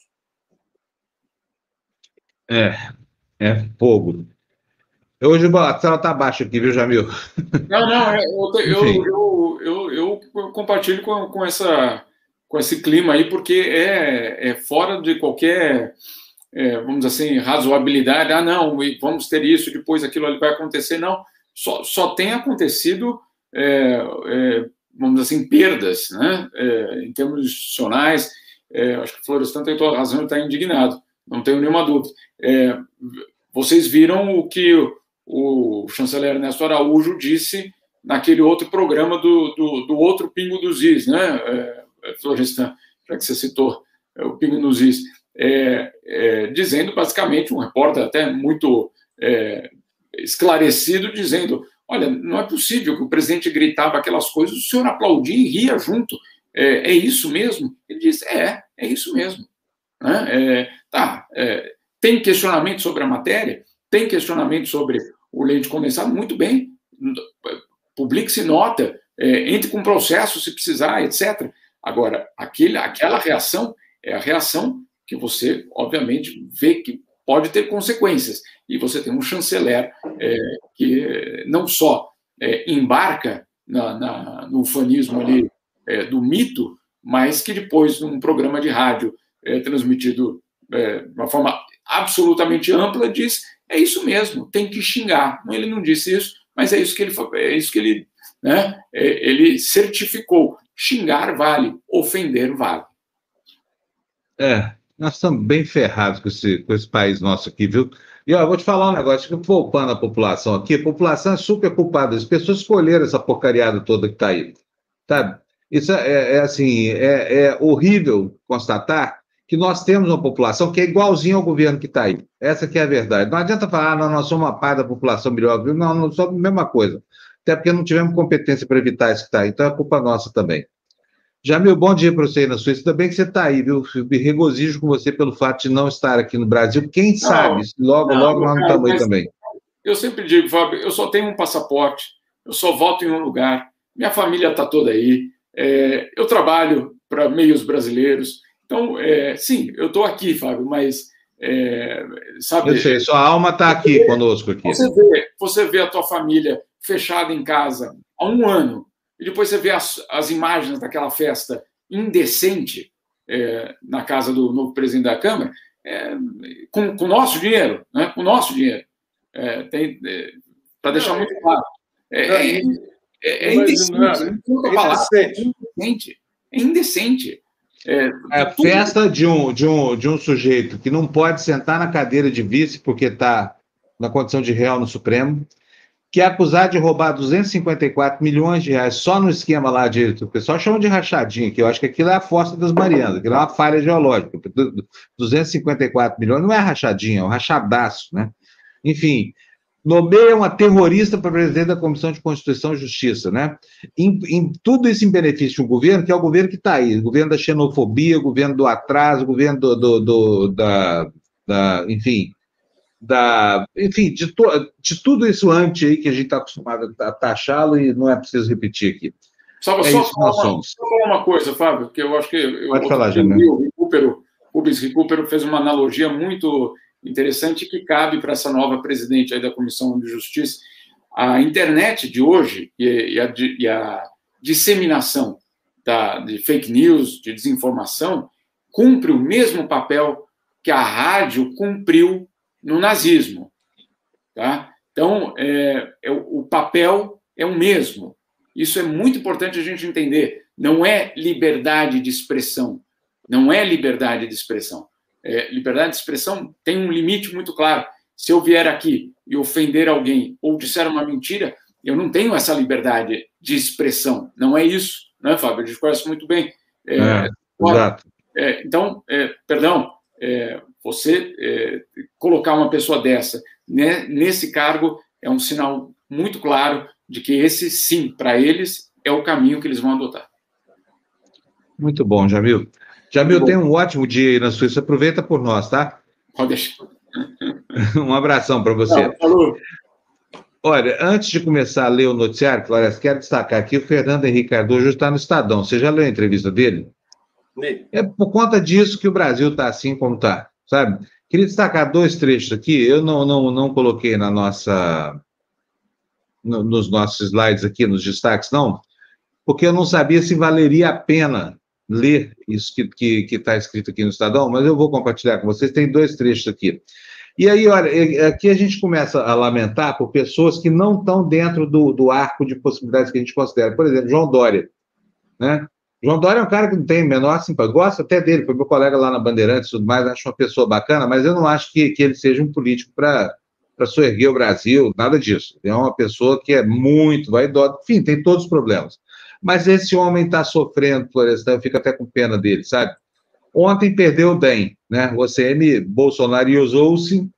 [SPEAKER 1] É, é fogo. Hoje a tela está baixa aqui, viu, Jamil?
[SPEAKER 4] Não, não, é, eu, eu, eu, eu, compartilho com, com, essa, com esse clima aí, porque é, é fora de qualquer, é, vamos dizer assim, razoabilidade. Ah, não, vamos ter isso, depois aquilo ali vai acontecer. Não, só, só tem acontecido, é, é, vamos dizer assim, perdas, né? É, em termos institucionais. acho que o Florestan tem toda a razão, ele está indignado, não tenho nenhuma dúvida. vocês viram o que o chanceler Ernesto Araújo disse naquele outro programa do, do, do outro Pingo dos Is, né, é, é, Florestan, já que você citou é, o Pingo dos Is, é, é, dizendo basicamente, um repórter até muito é, esclarecido, dizendo: olha, não é possível que o presidente gritava aquelas coisas, o senhor aplaudia e ria junto. É, isso mesmo? Ele disse: é, é isso mesmo. Né? tá, tem questionamento sobre a matéria, tem questionamento sobre o leite condensado, muito bem, publique-se nota, é, entre com processo se precisar, etc. Agora, aquele, aquela reação é a reação que você, obviamente, vê que pode ter consequências. E você tem um chanceler é, que não só é, embarca na, na, no fanismo ali é, do mito, mas que depois, num programa de rádio é, transmitido é, de uma forma absolutamente ampla, diz é isso mesmo, tem que xingar. Ele não disse isso, mas é isso que ele, é isso que ele, né, é, ele certificou. Xingar vale, ofender vale.
[SPEAKER 1] É, Nós estamos bem ferrados com esse, com esse país nosso aqui, viu? E ó, eu vou te falar um negócio, que poupando a população aqui, a população é super culpada. As pessoas escolheram essa porcariada toda que está aí. Sabe? Isso é, é, é assim, é, é, horrível constatar que nós temos uma população que é igualzinha ao governo que está aí. Essa que é a verdade. Não adianta falar, ah, não, nós somos uma parte da população melhor. Não, não somos a mesma coisa. Até porque não tivemos competência para evitar isso que está aí. Então é culpa nossa também. Jamil, bom dia para você aí na Suíça. Bem que você está aí, viu? Me regozijo com você pelo fato de não estar aqui no Brasil. Quem não, sabe, logo, não, logo nós não estamos aí também.
[SPEAKER 4] Eu sempre digo, Fábio, eu só tenho um passaporte, eu só volto em um lugar, minha família está toda aí, é, eu trabalho para meios brasileiros. Então, é, sim, eu estou aqui, Fábio, mas. É, sabe,
[SPEAKER 1] eu sei, sua alma está aqui conosco. Aqui.
[SPEAKER 4] Você, vê, você vê a tua família fechada em casa há um ano, e depois você vê as, as imagens daquela festa indecente é, na casa do novo presidente da Câmara, é, com o nosso dinheiro, né? com o nosso dinheiro. É, é Para deixar muito claro. É, é, é, indecente. É indecente. É.
[SPEAKER 1] É, a festa de um, de, um, de um sujeito que não pode sentar na cadeira de vice porque está na condição de réu no Supremo, que é acusado de roubar 254 milhões de reais só no esquema lá de. O pessoal chama de rachadinha, que eu acho que aquilo é a força das Marianas, aquilo é uma falha geológica. 254 milhões não é rachadinha, é um rachadaço, né? Enfim, nomeia uma terrorista para presidente da Comissão de Constituição e Justiça, né? Em, em, tudo isso em benefício de um governo, que é o governo que está aí, o governo da xenofobia, o governo do atraso, o governo do, do, do da, da, enfim, da, enfim, de, to, de tudo isso antes aí que a gente está acostumado a taxá-lo e não é preciso repetir aqui.
[SPEAKER 4] Só, é só, falar uma, só falar uma coisa, Fábio, que eu acho que eu,
[SPEAKER 1] Pode falar,
[SPEAKER 4] o Rubens Recupero fez uma analogia muito interessante que cabe para essa nova presidente aí da Comissão de Justiça. A internet de hoje e, a, e a, disseminação da, de fake news, de desinformação, cumpre o mesmo papel que a rádio cumpriu no nazismo. Tá? Então, é, é, o papel é o mesmo. Isso é muito importante a gente entender. Não é liberdade de expressão. Não é liberdade de expressão. É, liberdade de expressão tem um limite muito claro. Se eu vier aqui e ofender alguém ou disser uma mentira, eu não tenho essa liberdade de expressão. Não é isso, né, Fábio? A gente conhece muito bem.
[SPEAKER 1] É, é, exato.
[SPEAKER 4] É, então, é, perdão, é, você colocar uma pessoa dessa né, nesse cargo é um sinal muito claro de que esse, sim, para eles, é o caminho que eles vão adotar.
[SPEAKER 1] Muito bom, Jamil. Jamil, tem um ótimo dia aí na Suíça. Aproveita por nós, tá?
[SPEAKER 4] Pode deixar.
[SPEAKER 1] um abração para você. Não, falou. Olha, antes de começar a ler o noticiário, Flores, quero destacar aqui o Fernando Henrique Cardoso está no Estadão. Você já leu a entrevista dele? É por conta disso que o Brasil está assim como está, sabe? Queria destacar dois trechos aqui. Eu não, não, não coloquei na nossa, no, nos nossos slides aqui, nos destaques, não, porque eu não sabia se valeria a pena ler isso que está tá escrito aqui no Estadão, mas eu vou compartilhar com vocês. Tem dois trechos aqui. E aí, olha, aqui a gente começa a lamentar por pessoas que não estão dentro do, do arco de possibilidades que a gente considera. Por exemplo, João Dória. Né? João Dória é um cara que não tem menor simpatia, gosto até dele, foi meu colega lá na Bandeirantes e tudo mais, acho uma pessoa bacana, mas eu não acho que, que ele seja um político para soerguer o Brasil, nada disso. É uma pessoa que é muito vaidosa, enfim, tem todos os problemas. Mas esse homem está sofrendo, Florestan, eu fico até com pena dele, sabe? Ontem perdeu o DEM, né? O OCM bolsonariosou-se,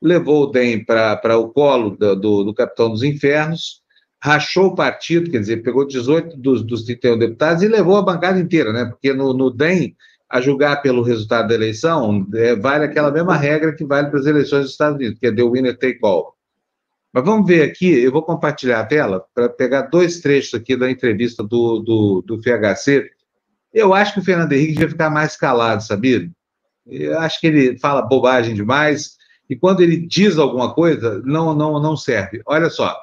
[SPEAKER 1] levou o DEM para o colo do, do, do capitão dos infernos, rachou o partido, quer dizer, pegou 18 dos, dos 31 deputados e levou a bancada inteira, né? Porque no, no DEM, a julgar pelo resultado da eleição, é, vale aquela mesma regra que vale para as eleições dos Estados Unidos, que é the winner take all. Mas vamos ver aqui, eu vou compartilhar a tela para pegar dois trechos aqui da entrevista do, do, do FHC. Eu acho que o Fernando Henrique devia ficar mais calado, sabia? Eu acho que ele fala bobagem demais, e quando ele diz alguma coisa, não, não, não serve. Olha só,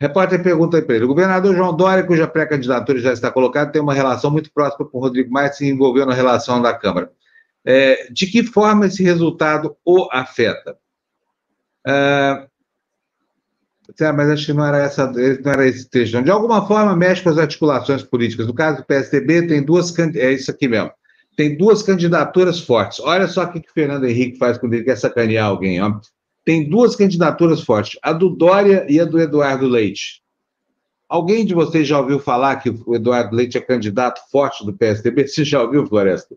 [SPEAKER 1] repórter pergunta para ele: o governador João Dória, cuja pré-candidatura já está colocada, tem uma relação muito próxima com o Rodrigo Maia, se envolveu na relação da Câmara. É, de que forma esse resultado o afeta? É, mas acho que não era, essa, não era esse trecho. De alguma forma, mexe com as articulações políticas. No caso do PSDB, tem duas. É isso aqui mesmo. tem duas candidaturas fortes. Olha só o que o Fernando Henrique faz quando ele quer sacanear alguém. Ó. Tem duas candidaturas fortes, a do Dória e a do Eduardo Leite. Alguém de vocês já ouviu falar que o Eduardo Leite é candidato forte do PSDB? Você já ouviu, Floresta?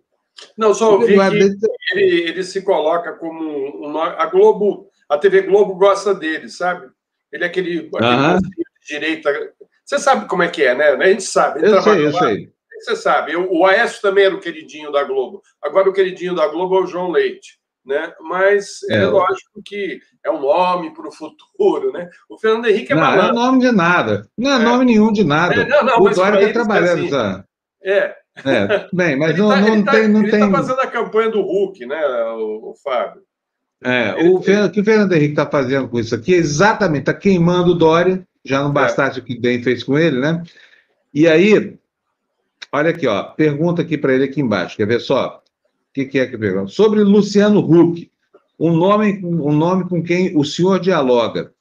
[SPEAKER 3] Não, só ouvi que Leite... ele, ele, se coloca como um, a Globo, a TV Globo gosta dele, sabe? Ele é aquele, aquele de direita. Você sabe como é que é, né? A gente sabe.
[SPEAKER 1] eu sei, eu lá. sei.
[SPEAKER 3] Você sabe. O Aécio também era o queridinho da Globo. Agora o queridinho da Globo é o João Leite né? Mas é, é lógico que é um nome para o futuro, né? O Fernando Henrique é
[SPEAKER 1] Não, não é nome de nada. Não é, é, nome nenhum de nada. É, não, não, o Dória está trabalhando. Assim,
[SPEAKER 3] É.
[SPEAKER 1] É, bem, mas não, tá, não tá, tem. Não
[SPEAKER 3] ele está fazendo a campanha do Hulk, né, o, o Fábio?
[SPEAKER 1] É, o, o que o Fernando Henrique está fazendo com isso aqui é exatamente, está queimando o Dória, já não é. bastasse o que bem fez com ele, né? E aí, olha aqui, ó, pergunta aqui para ele aqui embaixo, quer ver só? que, que é que pergunta? Sobre Luciano Huck, um nome, um nome com quem o senhor dialoga.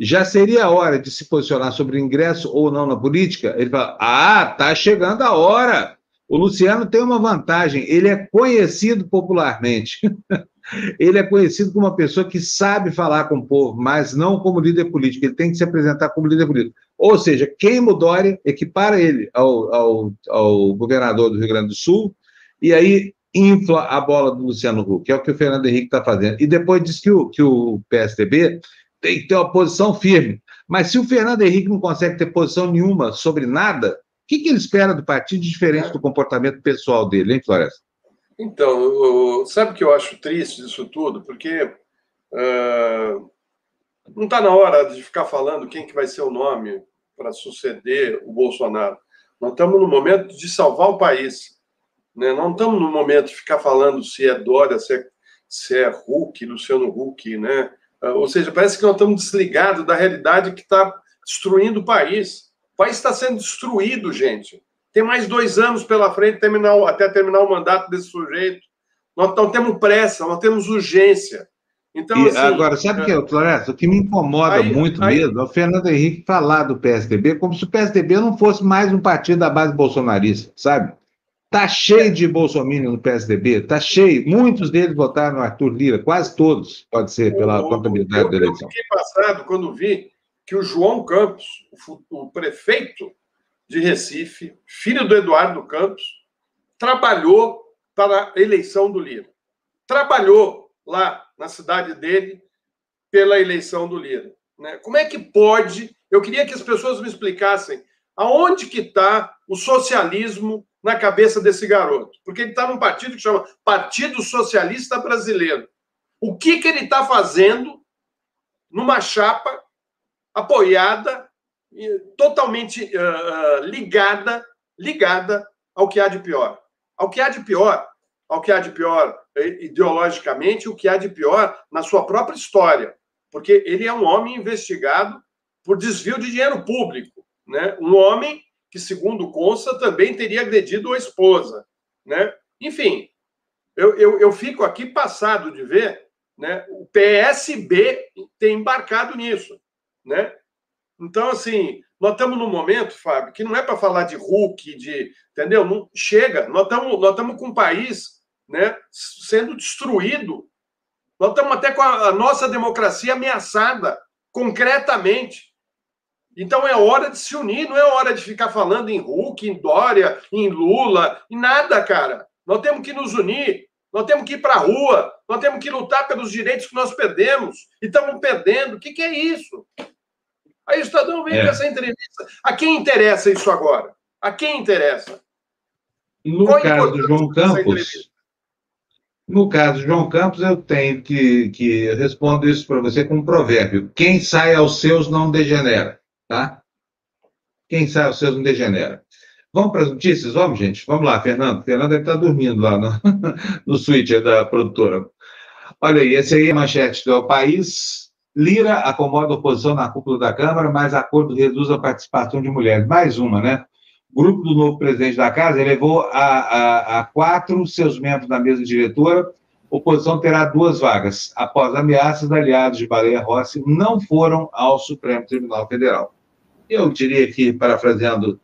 [SPEAKER 1] Já seria a hora de se posicionar sobre ingresso ou não na política? Ele fala: Ah, tá chegando a hora. O Luciano tem uma vantagem, ele é conhecido popularmente. ele é conhecido como uma pessoa que sabe falar com o povo, mas não como líder político. Ele tem que se apresentar como líder político. Ou seja, queima o Dória, equipara ele ao, ao, ao governador do Rio Grande do Sul, e aí infla a bola do Luciano Huck, que é o que o Fernando Henrique está fazendo. E depois diz que o, que o PSDB tem que ter uma posição firme. Mas se o Fernando Henrique não consegue ter posição nenhuma sobre nada, o que, que ele espera do partido diferente do comportamento pessoal dele, hein, Floresta?
[SPEAKER 3] Então, sabe o que eu acho triste disso tudo? Porque uh, não está na hora de ficar falando quem que vai ser o nome para suceder o Bolsonaro. Nós estamos no momento de salvar o país. Né? Não estamos no momento de ficar falando se é Dória, se é, se é Huck, Luciano Huck, né? Ah, ou seja, parece que nós estamos desligados da realidade que está destruindo o país. O país está sendo destruído, gente. Tem mais dois anos pela frente terminar, até terminar o mandato desse sujeito. Nós não temos pressa, nós temos urgência. Então,
[SPEAKER 1] e, assim, agora, sabe o que, Floresta? O que me incomoda aí, muito aí, mesmo é o Fernando Henrique falar do PSDB como se o PSDB não fosse mais um partido da base bolsonarista, sabe? Está cheio de bolsominion no PSDB, está cheio. Muitos deles votaram no Arthur Lira, quase todos, pode ser, pela o, contabilidade eu, da eleição. Eu
[SPEAKER 3] fiquei passado quando vi que o João Campos, o, o prefeito de Recife, filho do Eduardo Campos, trabalhou para a eleição do Lira. Trabalhou lá na cidade dele pela eleição do Lira. Né? Como é que pode? Eu queria que as pessoas me explicassem aonde que está o socialismo na cabeça desse garoto? Porque ele está num partido que chama Partido Socialista Brasileiro. O que, que ele está fazendo numa chapa apoiada, totalmente uh, ligada, ligada ao que há de pior? Ao que há de pior, ao que há de pior ideologicamente, o que há de pior na sua própria história, porque ele é um homem investigado por desvio de dinheiro público, né? Um homem que, segundo consta, também teria agredido a esposa. Né? Enfim, eu, eu, eu fico aqui passado de ver né, o PSB ter embarcado nisso. Né? Então, assim, nós estamos num momento, Fábio, que não é para falar de Hulk, de. Entendeu? Não, chega, nós estamos nós estamos com um país né, sendo destruído. Nós estamos até com a, a nossa democracia ameaçada, concretamente. Então é hora de se unir, não é hora de ficar falando em Hulk, em Dória, em Lula, em nada, cara. Nós temos que nos unir, nós temos que ir para a rua, nós temos que lutar pelos direitos que nós perdemos e estamos perdendo. O que, que é isso? Aí o Estadão vem é. com essa entrevista. A quem interessa isso agora? A quem interessa?
[SPEAKER 1] No Qual caso do João Campos, no caso de João Campos, eu tenho que, que responder isso para você com um provérbio: quem sai aos seus não degenera. Tá? Quem sabe os seus não degenera. Vamos para as notícias? Vamos, gente? Vamos lá, Fernando. Fernando deve estar dormindo lá no, no switcher da produtora. Olha aí, esse aí é a manchete do País. Lira acomoda a oposição na cúpula da Câmara, mas acordo reduz a participação de mulheres. Mais uma, né? O grupo do novo presidente da Casa elevou a, a, a quatro seus membros da mesa diretora. Oposição terá duas vagas. Após ameaças, aliados de Baleia Rossi não foram ao Supremo Tribunal Federal eu diria que, parafraseando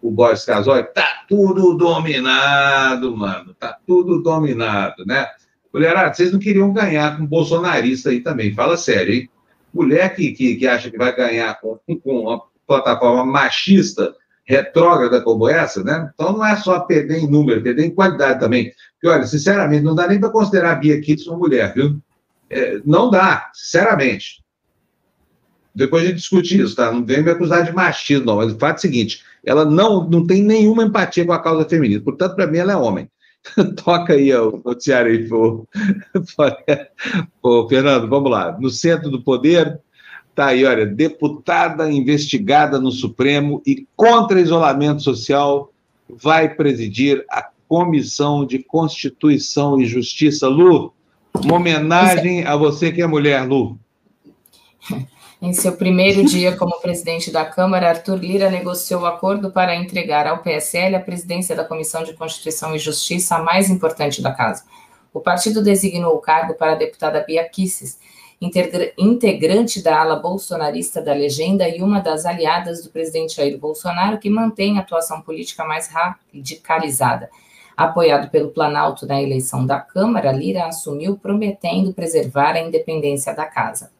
[SPEAKER 1] o Boris Casoy, tá tudo dominado, mano, tá tudo dominado, né? Mulherada, vocês não queriam ganhar com bolsonarista aí também, fala sério, hein? Mulher que, que, que acha que vai ganhar com, com uma plataforma machista, retrógrada como essa, né? Então não é só perder em número, perder em qualidade também. Porque, olha, sinceramente, não dá nem para considerar a Bia Kitts uma mulher, viu? É, não dá, sinceramente. Depois a gente discute isso, tá? Não vem me acusar de machismo, não. Mas o fato é o seguinte: ela não, não tem nenhuma empatia com a causa feminina. Portanto, para mim, ela é homem. Toca aí o noticiário aí, pô. pô, Fernando, vamos lá. No centro do poder, tá aí, olha, deputada investigada no Supremo e contra isolamento social vai presidir a Comissão de Constituição e Justiça. Lu, uma homenagem a você que é mulher, Lu.
[SPEAKER 2] Em seu primeiro dia como presidente da Câmara, Arthur Lira negociou o acordo para entregar ao PSL a presidência da Comissão de Constituição e Justiça, a mais importante da casa. O partido designou o cargo para a deputada Bia Kisses, integrante da ala bolsonarista da legenda e uma das aliadas do presidente Jair Bolsonaro, que mantém a atuação política mais radicalizada. Apoiado pelo Planalto na eleição da Câmara, Lira assumiu prometendo preservar a independência da casa.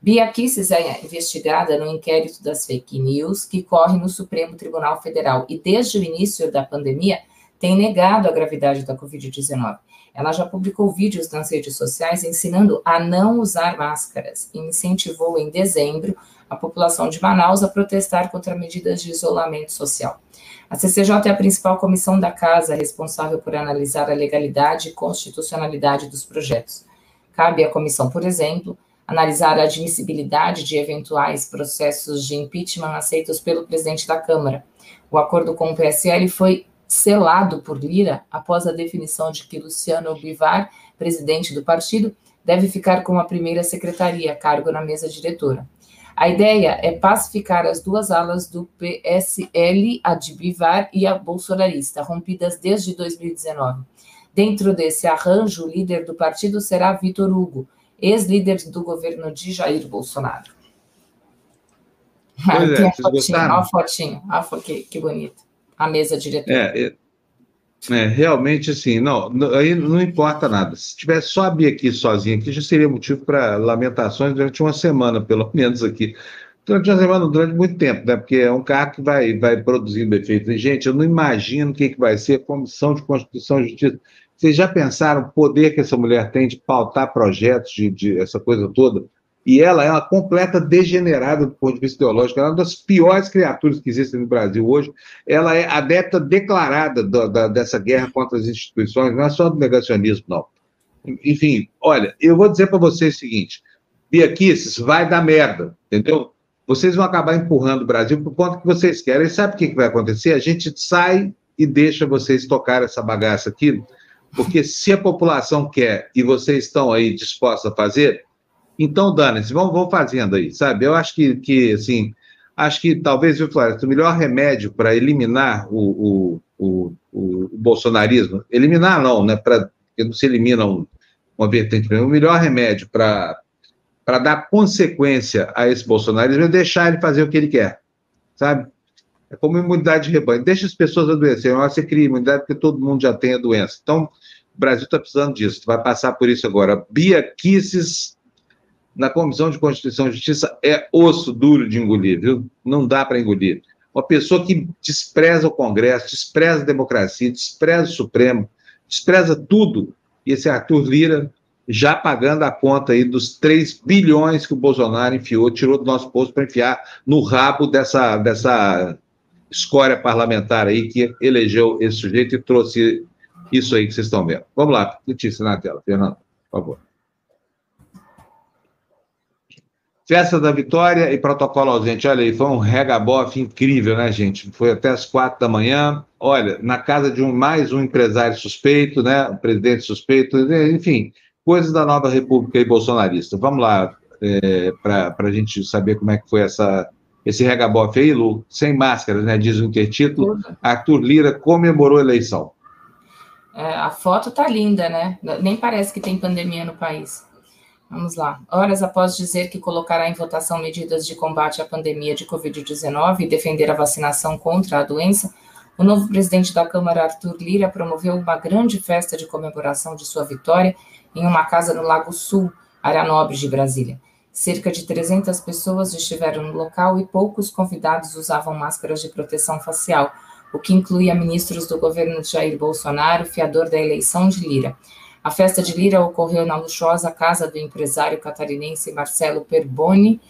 [SPEAKER 2] Bia Kicis é investigada no inquérito das fake news que corre no Supremo Tribunal Federal e, desde o início da pandemia, tem negado a gravidade da Covid-19. Ela já publicou vídeos nas redes sociais ensinando a não usar máscaras e incentivou em dezembro a população de Manaus a protestar contra medidas de isolamento social. A CCJ é a principal comissão da Casa responsável por analisar a legalidade e constitucionalidade dos projetos. Cabe à comissão, por exemplo, analisar a admissibilidade de eventuais processos de impeachment aceitos pelo presidente da Câmara. O acordo com o PSL foi selado por Lira após a definição de que Luciano Bivar, presidente do partido, deve ficar com a primeira secretaria, cargo na mesa diretora. A ideia é pacificar as duas alas do PSL, a de Bivar e a bolsonarista, rompidas desde 2019. Dentro desse arranjo, o líder do partido será Vitor Hugo, ex-líder do governo de Jair Bolsonaro. Pois Tem é, a fotinho, olha a fotinho, olha que, que bonito. A mesa diretora.
[SPEAKER 1] É, é, é, realmente, assim, não, aí não importa nada. Se tivesse só a Bia aqui sozinha, aqui já seria motivo para lamentações durante uma semana, pelo menos aqui. Durante uma semana, durante muito tempo, né? Porque é um carro que vai, vai produzindo efeitos. E, gente, eu não imagino o que, que vai ser a Comissão de Constituição e Justiça. Vocês já pensaram o poder que essa mulher tem de pautar projetos, de, de essa coisa toda? E ela é uma completa degenerada do ponto de vista ideológico. Ela é uma das piores criaturas que existem no Brasil hoje. Ela é adepta declarada do, da, dessa guerra contra as instituições, não é só do negacionismo, não. Enfim, olha, eu vou dizer para vocês o seguinte: Bia Kisses, vai dar merda, entendeu? Vocês vão acabar empurrando o Brasil para o ponto que vocês querem. E sabe o que, que vai acontecer? A gente sai e deixa vocês tocar essa bagaça aqui porque se a população quer e vocês estão aí dispostos a fazer, então dane-se, vão, vão fazendo aí, sabe? Eu acho que, que assim, acho que talvez, viu, Flávio, o melhor remédio para eliminar o, o, o, o, bolsonarismo, eliminar não, né? Para não se elimina um, uma vertente, o melhor remédio para dar consequência a esse bolsonarismo é deixar ele fazer o que ele quer, sabe? É como imunidade de rebanho. Deixa as pessoas adoecerem. Você cria imunidade porque todo mundo já tem a doença. Então, o Brasil está precisando disso. Vai passar por isso agora. Bia Kisses, na Comissão de Constituição e Justiça, é osso duro de engolir, viu? Não dá para engolir. Uma pessoa que despreza o Congresso, despreza a democracia, despreza o Supremo, despreza tudo. E esse Arthur Lira já pagando a conta aí dos 3 bilhões que o Bolsonaro enfiou, tirou do nosso posto para enfiar no rabo dessa, dessa escória parlamentar aí que elegeu esse sujeito e trouxe isso aí que vocês estão vendo. Vamos lá, notícia na tela, Fernando, por favor. Festa da Vitória e protocolo ausente. Olha aí, foi um regabof incrível, né, gente? Foi até as quatro da manhã. Olha, na casa de um, mais um empresário suspeito, né? Um presidente suspeito, enfim, coisas da nova república e bolsonarista. Vamos lá, é, para a gente saber como é que foi essa, esse regabof aí, Lu, sem máscaras, né? Diz o intertítulo. Arthur Lira comemorou a eleição.
[SPEAKER 2] É, a foto tá linda, né? Nem parece que tem pandemia no país. Vamos lá. Horas após dizer que colocará em votação medidas de combate à pandemia de Covid-19 e defender a vacinação contra a doença, o novo presidente da Câmara, Arthur Lira, promoveu uma grande festa de comemoração de sua vitória em uma casa no Lago Sul, área nobre de Brasília. Cerca de 300 pessoas estiveram no local e poucos convidados usavam máscaras de proteção facial, o que incluía ministros do governo de Jair Bolsonaro, fiador da eleição de Lira. A festa de Lira ocorreu na luxuosa casa do empresário catarinense Marcelo Perboni,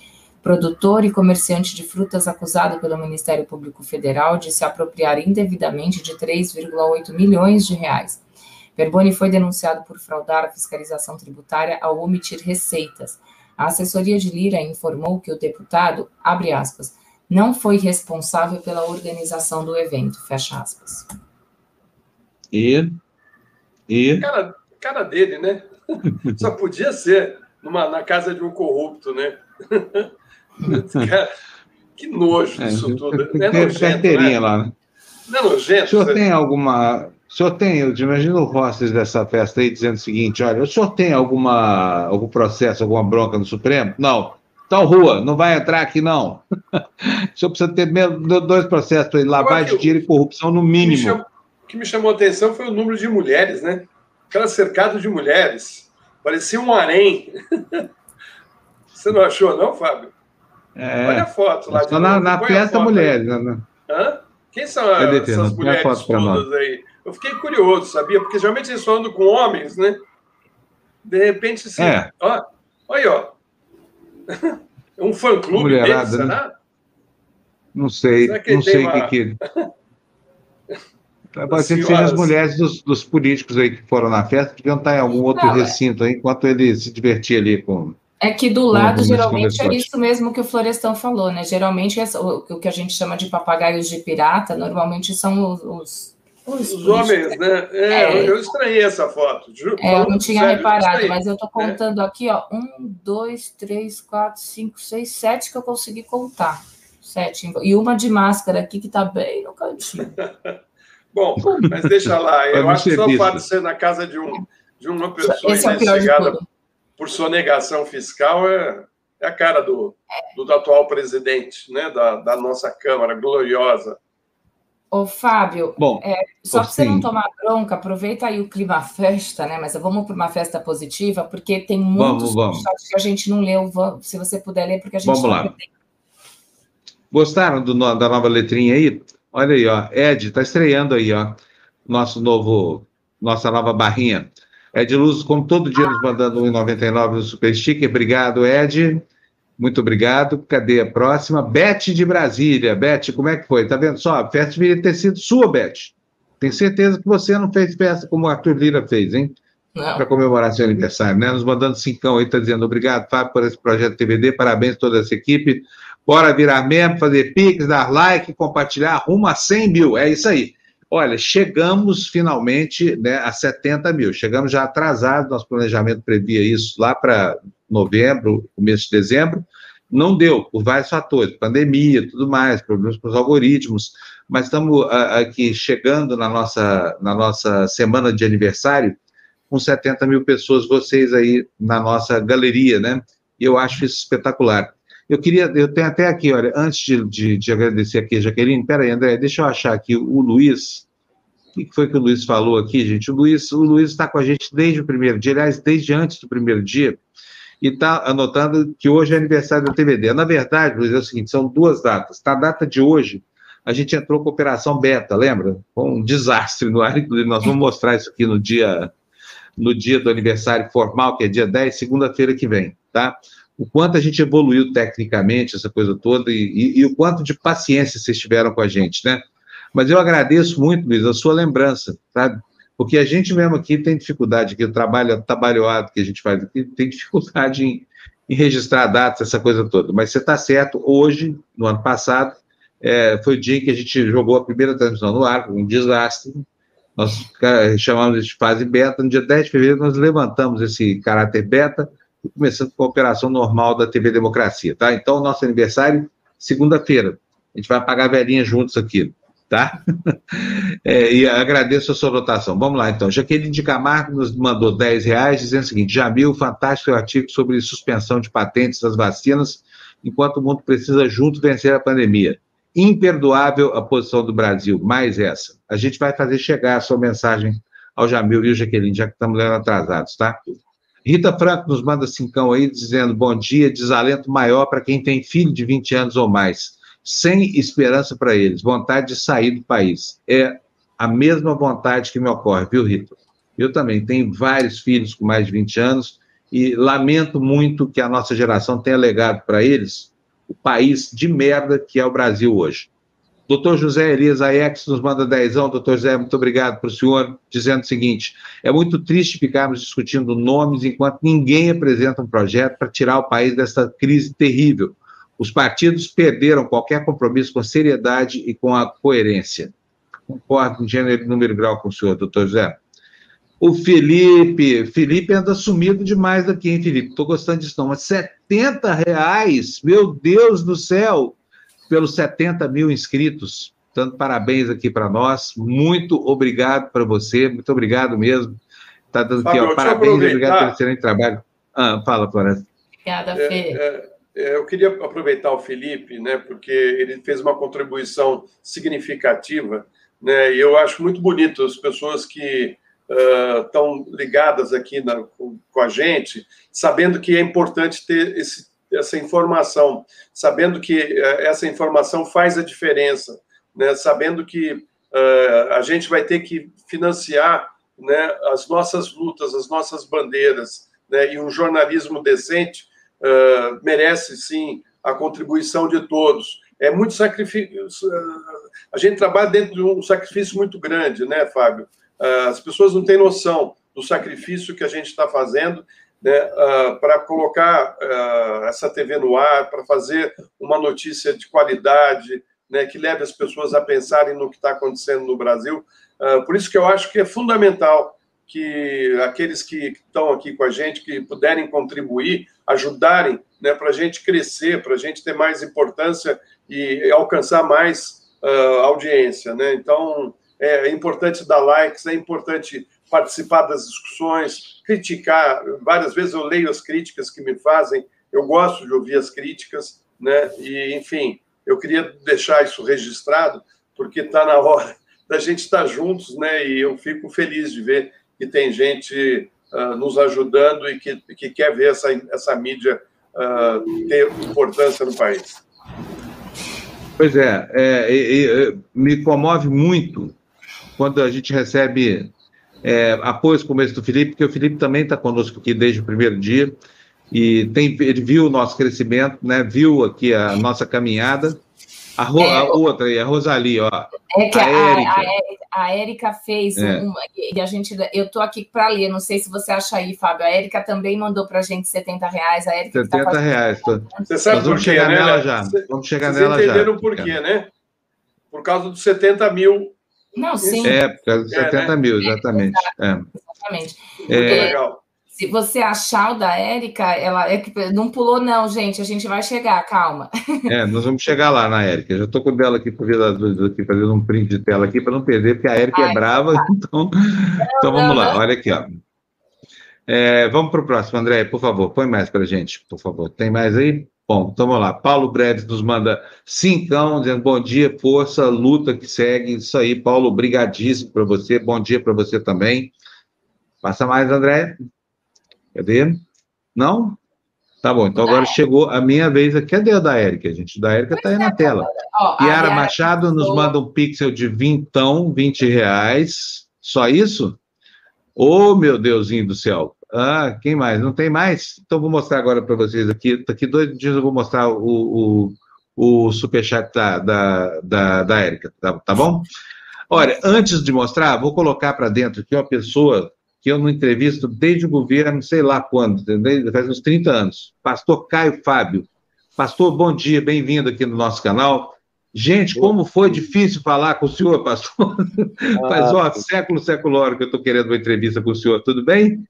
[SPEAKER 2] produtor e comerciante de frutas acusado pelo Ministério Público Federal de se apropriar indevidamente de 3,8 milhões de reais. Perboni foi denunciado por fraudar a fiscalização tributária ao omitir receitas. A assessoria de Lira informou que o deputado, abre aspas, não foi responsável pela organização do evento, fecha aspas.
[SPEAKER 1] E? E?
[SPEAKER 3] Cara, cara dele, né? Só podia ser numa, na casa de um corrupto, né? Cara, que nojo é, disso tudo.
[SPEAKER 1] É nojento, né? lá, né?
[SPEAKER 3] Não é nojento?
[SPEAKER 1] O senhor você... tem alguma... O senhor tem, eu imagino o Rosses dessa festa aí dizendo o seguinte, olha, o senhor tem alguma, algum processo, alguma bronca no Supremo? Não. Então, rua, não vai entrar aqui, não. o senhor precisa ter dois processos aí, lavagem de dinheiro e corrupção no mínimo.
[SPEAKER 3] O que me chamou a atenção foi o número de mulheres, né? Aquela cercado de mulheres. Parecia um harém. Você não achou, não, Fábio?
[SPEAKER 1] É,
[SPEAKER 3] Olha a foto lá.
[SPEAKER 1] De na, na festa, mulheres. Né?
[SPEAKER 3] Hã? Quem são essas mulheres todas aí? Eu fiquei curioso, sabia? Porque geralmente eles falam com homens, né? De repente, assim, é. ó, olha aí, ó. um fã-clube deles, será? Né?
[SPEAKER 1] Não sei, não sei o que que... Pode ser que sejam as mulheres dos, dos, políticos aí que foram na festa, deviam estar em algum outro não, é. recinto aí, enquanto ele se divertia ali com.
[SPEAKER 2] É que do lado, geralmente, é isso mesmo que o Florestão falou, né? Geralmente, o, que a gente chama de papagaios de pirata, normalmente são os, os
[SPEAKER 3] os, os homens, né? É, é, eu estranhei essa foto.
[SPEAKER 2] É, eu não tinha sério, reparado, eu mas eu estou contando é. aqui, ó. Um, dois, três, quatro, cinco, seis, sete que eu consegui contar. Sete. E uma de máscara aqui que está bem no cantinho.
[SPEAKER 3] Bom, mas deixa lá. Eu acho que só o fato de ser na casa de, um, de uma pessoa
[SPEAKER 2] Esse investigada é
[SPEAKER 3] por sonegação fiscal é, é a cara do, do, atual presidente, né? Da, da nossa Câmara gloriosa.
[SPEAKER 2] Ô, Fábio, Bom, é, só para você não tomar bronca, aproveita aí o clima festa, né? Mas vamos para uma festa positiva, porque tem muitos vamos, vamos. que a gente não leu. Se você puder ler, porque a gente
[SPEAKER 1] vamos lá. Gostaram do, da nova letrinha aí? Olha aí, ó. Ed, está estreando aí, ó. Nosso novo, nossa nova barrinha. Ed Luz, como todo dia, nos mandando 1,99 no Super Sticker. Obrigado, Ed. Muito obrigado. Cadê a próxima? Beth de Brasília. Beth, como é que foi? Tá vendo só? A festa deveria ter sido sua, Beth. Tenho certeza que você não fez festa como o Arthur Lira fez, hein? Para comemorar seu aniversário, né? Nos mandando cincão aí, tá dizendo obrigado, Fábio, por esse projeto TVD, parabéns a toda essa equipe. Bora virar membro, fazer pix, dar like, compartilhar, rumo a 100 mil. É isso aí. Olha, chegamos finalmente né, a 70 mil. Chegamos já atrasados, nosso planejamento previa isso lá para novembro, começo de dezembro. Não deu, por vários fatores, pandemia, tudo mais, problemas com os algoritmos, mas estamos aqui chegando na nossa, na nossa semana de aniversário com 70 mil pessoas, vocês aí na nossa galeria, né? E eu acho isso espetacular. Eu queria, eu tenho até aqui, olha, antes de, de, de agradecer aqui a Jaqueline, peraí, André, deixa eu achar aqui o Luiz. O que foi que o Luiz falou aqui, gente? O Luiz o Luiz está com a gente desde o primeiro dia, aliás, desde antes do primeiro dia, e está anotando que hoje é aniversário da TVD. Na verdade, Luiz, é o seguinte: são duas datas. Na data de hoje, a gente entrou com a Operação Beta, lembra? Foi um desastre no ar, inclusive, nós vamos mostrar isso aqui no dia, no dia do aniversário formal, que é dia 10, segunda-feira que vem, tá? o quanto a gente evoluiu tecnicamente, essa coisa toda, e, e, e, o quanto de paciência vocês tiveram com a gente, né? Mas eu agradeço muito, Luiz, a sua lembrança, sabe? Porque a gente mesmo aqui tem dificuldade, que o trabalho trabalhoado que a gente faz aqui, tem dificuldade em, em registrar datas, essa coisa toda. Mas você está certo, hoje, no ano passado, é, foi o dia em que a gente jogou a primeira transmissão no ar, um desastre. Nós chamamos de fase beta. No dia 10 de fevereiro, nós levantamos esse caráter beta, começando com a operação normal da TV Democracia, tá? Então, nosso aniversário, segunda-feira. A gente vai pagar velhinha juntos aqui. Tá? É, e agradeço a sua votação. Vamos lá, então. Jaqueline de Camargo nos mandou 10 reais, dizendo o seguinte: Jamil, fantástico artigo sobre suspensão de patentes das vacinas, enquanto o mundo precisa junto vencer a pandemia. Imperdoável a posição do Brasil, mais essa. A gente vai fazer chegar a sua mensagem ao Jamil e ao Jaqueline, já que estamos lendo atrasados, tá? Rita Franco nos manda cincão aí, dizendo bom dia, desalento maior para quem tem filho de 20 anos ou mais sem esperança para eles, vontade de sair do país. É a mesma vontade que me ocorre, viu, Rita? Eu também tenho vários filhos com mais de 20 anos e lamento muito que a nossa geração tenha legado para eles o país de merda que é o Brasil hoje. Doutor José Elias Aiex nos manda dezão. Doutor José, muito obrigado para o senhor, dizendo o seguinte: é muito triste ficarmos discutindo nomes enquanto ninguém apresenta um projeto para tirar o país dessa crise terrível. Os partidos perderam qualquer compromisso com a seriedade e com a coerência. Concordo em gênero, número grau com o senhor, doutor José. O Felipe, Felipe anda sumido demais aqui, hein, Felipe? Estou gostando disso, não. Mas 70 reais, meu Deus do céu, pelos 70 mil inscritos. Tanto parabéns aqui para nós. Muito obrigado para você, muito obrigado mesmo. Está dando aqui, ó, parabéns, obrigado pelo excelente trabalho. Ah, fala, Floresta.
[SPEAKER 2] Obrigada, Fê. É,
[SPEAKER 3] é... É, eu queria aproveitar o Felipe, né, porque ele fez uma contribuição significativa, né, e eu acho muito bonito as pessoas que estão uh, ligadas aqui na, com, com, a gente, sabendo que é importante ter esse, essa informação, sabendo que uh, essa informação faz a diferença, né, sabendo que uh, a gente vai ter que financiar né, as nossas lutas, as nossas bandeiras, né, e um jornalismo decente uh, merece sim a contribuição de todos. É muito sacrifício. Uh, a gente trabalha dentro de um sacrifício muito grande, né, Fábio? Uh, as pessoas não têm noção do sacrifício que a gente está fazendo né, para colocar essa TV no ar, para fazer uma notícia de qualidade, né, que leve as pessoas a pensarem no que está acontecendo no Brasil. por isso que eu acho que é fundamental que aqueles que estão aqui com a gente, que puderem contribuir, ajudarem né, para a gente crescer, para a gente ter mais importância e alcançar mais uh, audiência. Né? Então, é importante dar likes, é importante participar das discussões, criticar. Várias vezes eu leio as críticas que me fazem, eu gosto de ouvir as críticas, né? e, enfim, eu queria deixar isso registrado, porque está na hora da gente estar juntos, né? E eu fico feliz de ver que tem gente uh, nos ajudando e que, que quer ver essa, essa mídia uh, ter importância no país.
[SPEAKER 1] Pois é, é, é, é, me comove muito quando a gente recebe é, apoio como esse do Felipe, porque o Felipe também está conosco aqui desde o primeiro dia e tem, ele viu o nosso crescimento, né, viu aqui a nossa caminhada a, Ro, é, a outra aí, a Rosalie, ó.
[SPEAKER 2] É que a, a, Érica. a, Érica fez é. uma, e a gente, eu tô aqui para ler, não sei se você acha aí, Fábio. A Érica também mandou para a gente 70 reais. A Érica
[SPEAKER 1] 70 tá reais. Tô...
[SPEAKER 3] Você sabe Nós
[SPEAKER 1] vamos chegar né? nela já. Vamos chegar nela
[SPEAKER 3] já. Vocês entenderam por quê, né? Por causa dos 70 mil.
[SPEAKER 2] Não, sim.
[SPEAKER 1] É, por causa dos é, 70 né? mil, exatamente. É,
[SPEAKER 2] exatamente. Muito é, legal. Se você achar o da Érica, ela é que não pulou, não, gente. A gente vai chegar, calma.
[SPEAKER 1] É, nós vamos chegar lá na Érica. Já estou com dela aqui, aqui fazendo um print de tela aqui para não perder, porque a Érica é brava. Tá. Então, não, então vamos não, lá, não. olha aqui, ó. É, vamos para o próximo, André, por favor, põe mais para a gente, por favor. Tem mais aí? Bom, então vamos lá. Paulo Breves nos manda cincão, dizendo bom dia, força, luta que segue. Isso aí, Paulo, brigadíssimo para você. Bom dia para você também. Passa mais, André. Cadê? Não? Tá bom, então agora chegou a minha vez aqui. Cadê a da Érica, gente? Da Érica está aí na tela. Yara Machado nos manda um pixel de vintão, 20 reais. Só isso? Ô, oh, meu Deusinho do céu. Ah, quem mais? Não tem mais? Então vou mostrar agora para vocês aqui. Daqui dois dias eu vou mostrar o, o, o superchat da, da, da, da Érica, tá, tá bom? Olha, antes de mostrar, vou colocar para dentro aqui uma pessoa que eu não entrevisto desde o governo, sei lá quando, faz uns 30 anos. Pastor Caio Fábio. Pastor, bom dia, bem-vindo aqui no nosso canal. Gente, como foi difícil falar com o senhor, pastor. Ah, faz, ó, século, século hora que eu estou querendo uma entrevista com o senhor, tudo bem?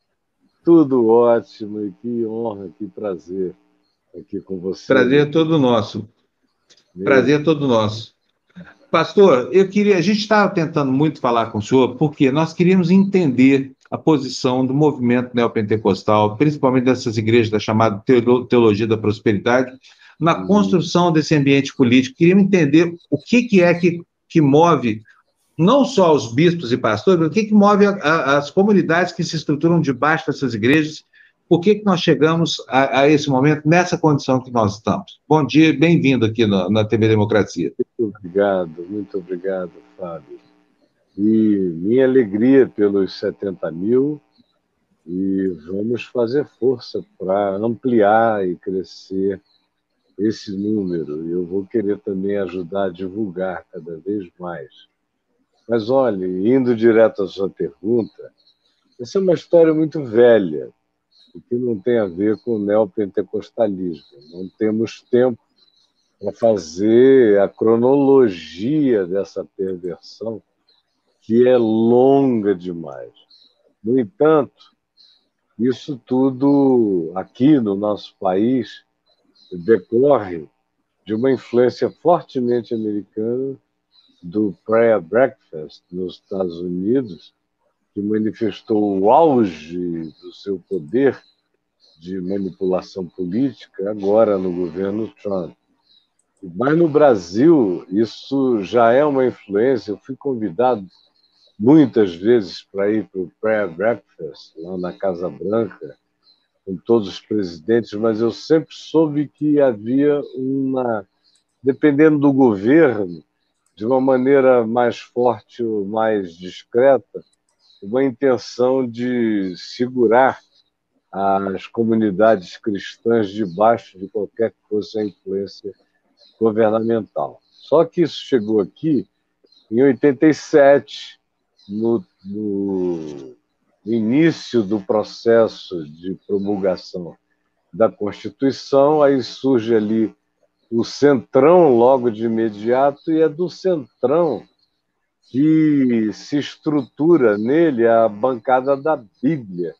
[SPEAKER 5] Tudo ótimo, e que honra, que prazer aqui com você.
[SPEAKER 1] Prazer é todo nosso. Meu. Prazer é todo nosso. Pastor, eu queria. A gente estava tentando muito falar com o senhor, porque nós queríamos entender a posição do movimento neopentecostal, principalmente dessas igrejas da chamada teologia da prosperidade, na uhum. construção desse ambiente político. Queríamos entender o que, que é que, que move não só os bispos e pastores, mas o que, que move a, a, as comunidades que se estruturam debaixo dessas igrejas por que, que nós chegamos a, a, esse momento, nessa condição que nós estamos. Bom dia, bem-vindo aqui no, na TV Democracia.
[SPEAKER 5] Muito obrigado, muito obrigado, Fábio. E minha alegria pelos 70 mil, e vamos fazer força para ampliar e crescer esse número. Eu vou querer também ajudar a divulgar cada vez mais. Mas olhe, indo direto à sua pergunta, essa é uma história muito velha que não tem a ver com o neopentecostalismo. Não temos tempo para fazer a cronologia dessa perversão, que é longa demais. No entanto, isso tudo aqui no nosso país decorre de uma influência fortemente americana do prayer breakfast nos Estados Unidos, que manifestou o auge do seu poder de manipulação política agora no governo Trump. Mas no Brasil, isso já é uma influência. Eu fui convidado muitas vezes para ir para o prayer breakfast lá na Casa Branca com todos os presidentes, mas eu sempre soube que havia uma, dependendo do governo, de uma maneira mais forte ou mais discreta, uma intenção de segurar as comunidades cristãs debaixo de qualquer que fosse a influência governamental. Só que isso chegou aqui em 87, no, no início do processo de promulgação da Constituição, aí surge ali o Centrão logo de imediato, e é do Centrão que se estrutura nele a bancada da Bíblia,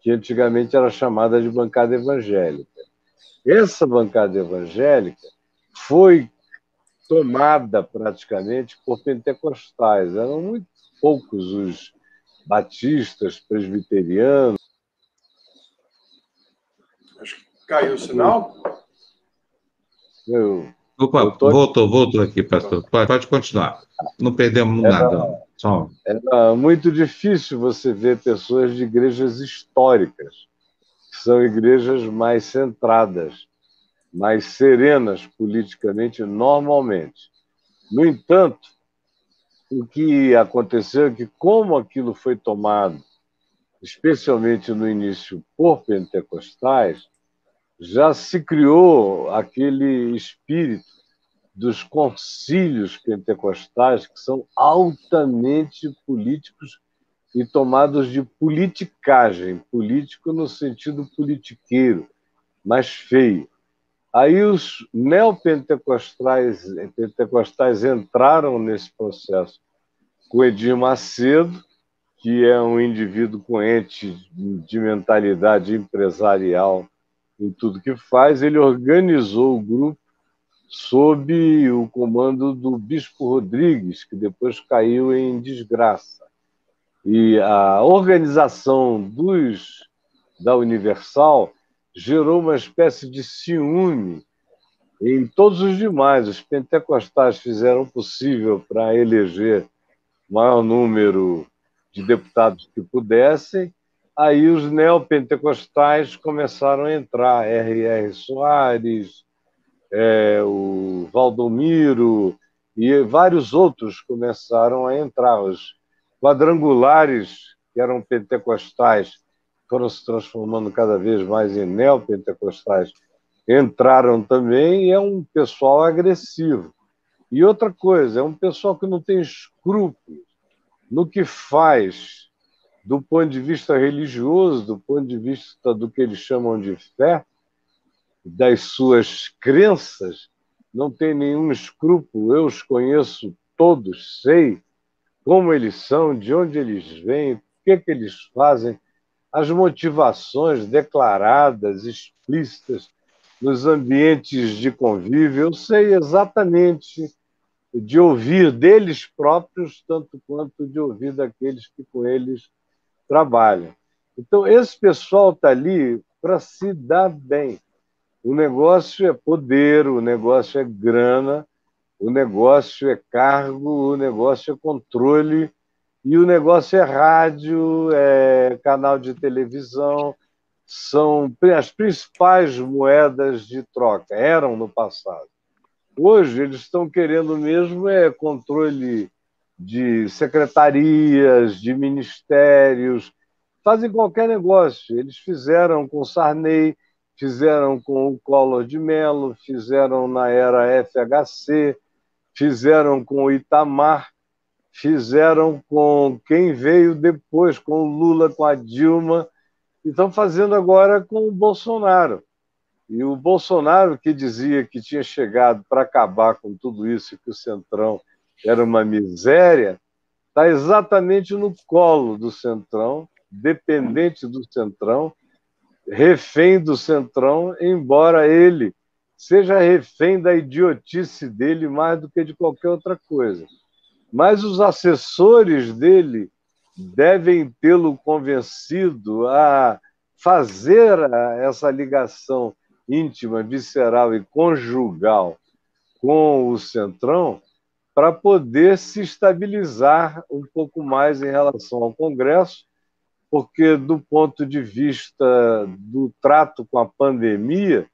[SPEAKER 5] que antigamente era chamada de bancada evangélica. Essa bancada evangélica foi tomada praticamente por pentecostais. Eram muito poucos os batistas, presbiterianos.
[SPEAKER 3] Acho que caiu o sinal.
[SPEAKER 1] Eu, Opa, tô... voltou, voltou aqui, pastor. Pode, pode continuar. Não perdemos era, nada. Só...
[SPEAKER 5] Era muito difícil você ver pessoas de igrejas históricas, que são igrejas mais centradas, mais serenas politicamente, normalmente. No entanto, o que aconteceu é que, como aquilo foi tomado, especialmente no início por pentecostais, já se criou aquele espírito dos concílios pentecostais, que são altamente políticos e tomados de politicagem, político no sentido politiqueiro, mais feio. Aí os neopentecostais pentecostais entraram nesse processo com Edir Macedo, que é um indivíduo com ente de mentalidade empresarial em tudo que faz, ele organizou o grupo sob o comando do Bispo Rodrigues, que depois caiu em desgraça. E a organização dos da Universal gerou uma espécie de ciúme em todos os demais. Os pentecostais fizeram o possível para eleger o maior número de deputados que pudessem, aí os neopentecostais começaram a entrar, R.R. Soares, é, o Valdomiro e vários outros começaram a entrar. Os quadrangulares, que eram pentecostais, foram se transformando cada vez mais em neopentecostais, entraram também e é um pessoal agressivo. E outra coisa, é um pessoal que não tem escrúpulos no que faz do ponto de vista religioso, do ponto de vista do que eles chamam de fé, das suas crenças, não tem nenhum escrúpulo. Eu os conheço todos, sei como eles são, de onde eles vêm, o que, que eles fazem, as motivações declaradas, explícitas nos ambientes de convívio. Eu sei exatamente de ouvir deles próprios, tanto quanto de ouvir daqueles que com eles trabalham. Então, esse pessoal está ali para se dar bem. O negócio é poder, o negócio é grana, o negócio é cargo, o negócio é controle, e o negócio é rádio, é canal de televisão, são as principais moedas de troca, eram no passado. Hoje eles estão querendo mesmo é controle de secretarias, de ministérios, fazem qualquer negócio. Eles fizeram com Sarney, fizeram com o Collor de Mello, fizeram na era FHC, fizeram com o Itamar, fizeram com quem veio depois, com o Lula, com a Dilma, e estão fazendo agora com o Bolsonaro. E o Bolsonaro, que dizia que tinha chegado para acabar com tudo isso, que o Centrão era uma miséria, está exatamente no colo do Centrão, dependente do Centrão, refém do Centrão, embora ele seja refém da idiotice dele mais do que de qualquer outra coisa. Mas os assessores dele devem tê-lo convencido a fazer essa ligação íntima, visceral e conjugal com o Centrão para poder se estabilizar um pouco mais em relação ao Congresso, porque, do ponto de vista do trato com a pandemia,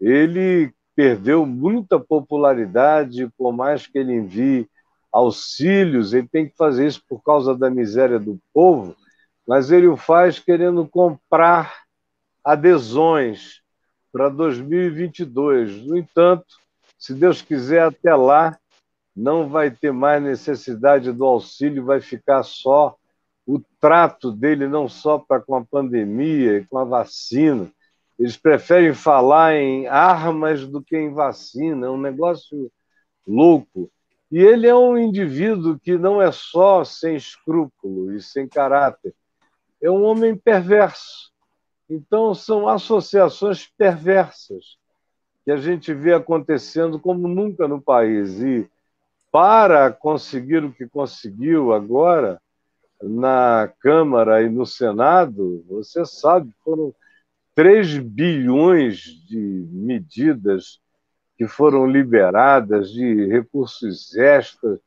[SPEAKER 5] ele perdeu muita popularidade, por mais que ele envie auxílios, ele tem que fazer isso por causa da miséria do povo, mas ele o faz querendo comprar adesões para 2022. No entanto, se Deus quiser, até lá não vai ter mais necessidade do auxílio, vai ficar só o trato dele, não só para com a pandemia e com a vacina. Eles preferem falar em armas do que em vacina, é um negócio louco. E ele é um indivíduo que não é só sem escrúpulo e sem caráter, é um homem perverso. Então, são associações perversas que a gente vê acontecendo como nunca no país. E para conseguir o que conseguiu agora na Câmara e no Senado, você sabe, foram 3 bilhões de medidas que foram liberadas de recursos extras,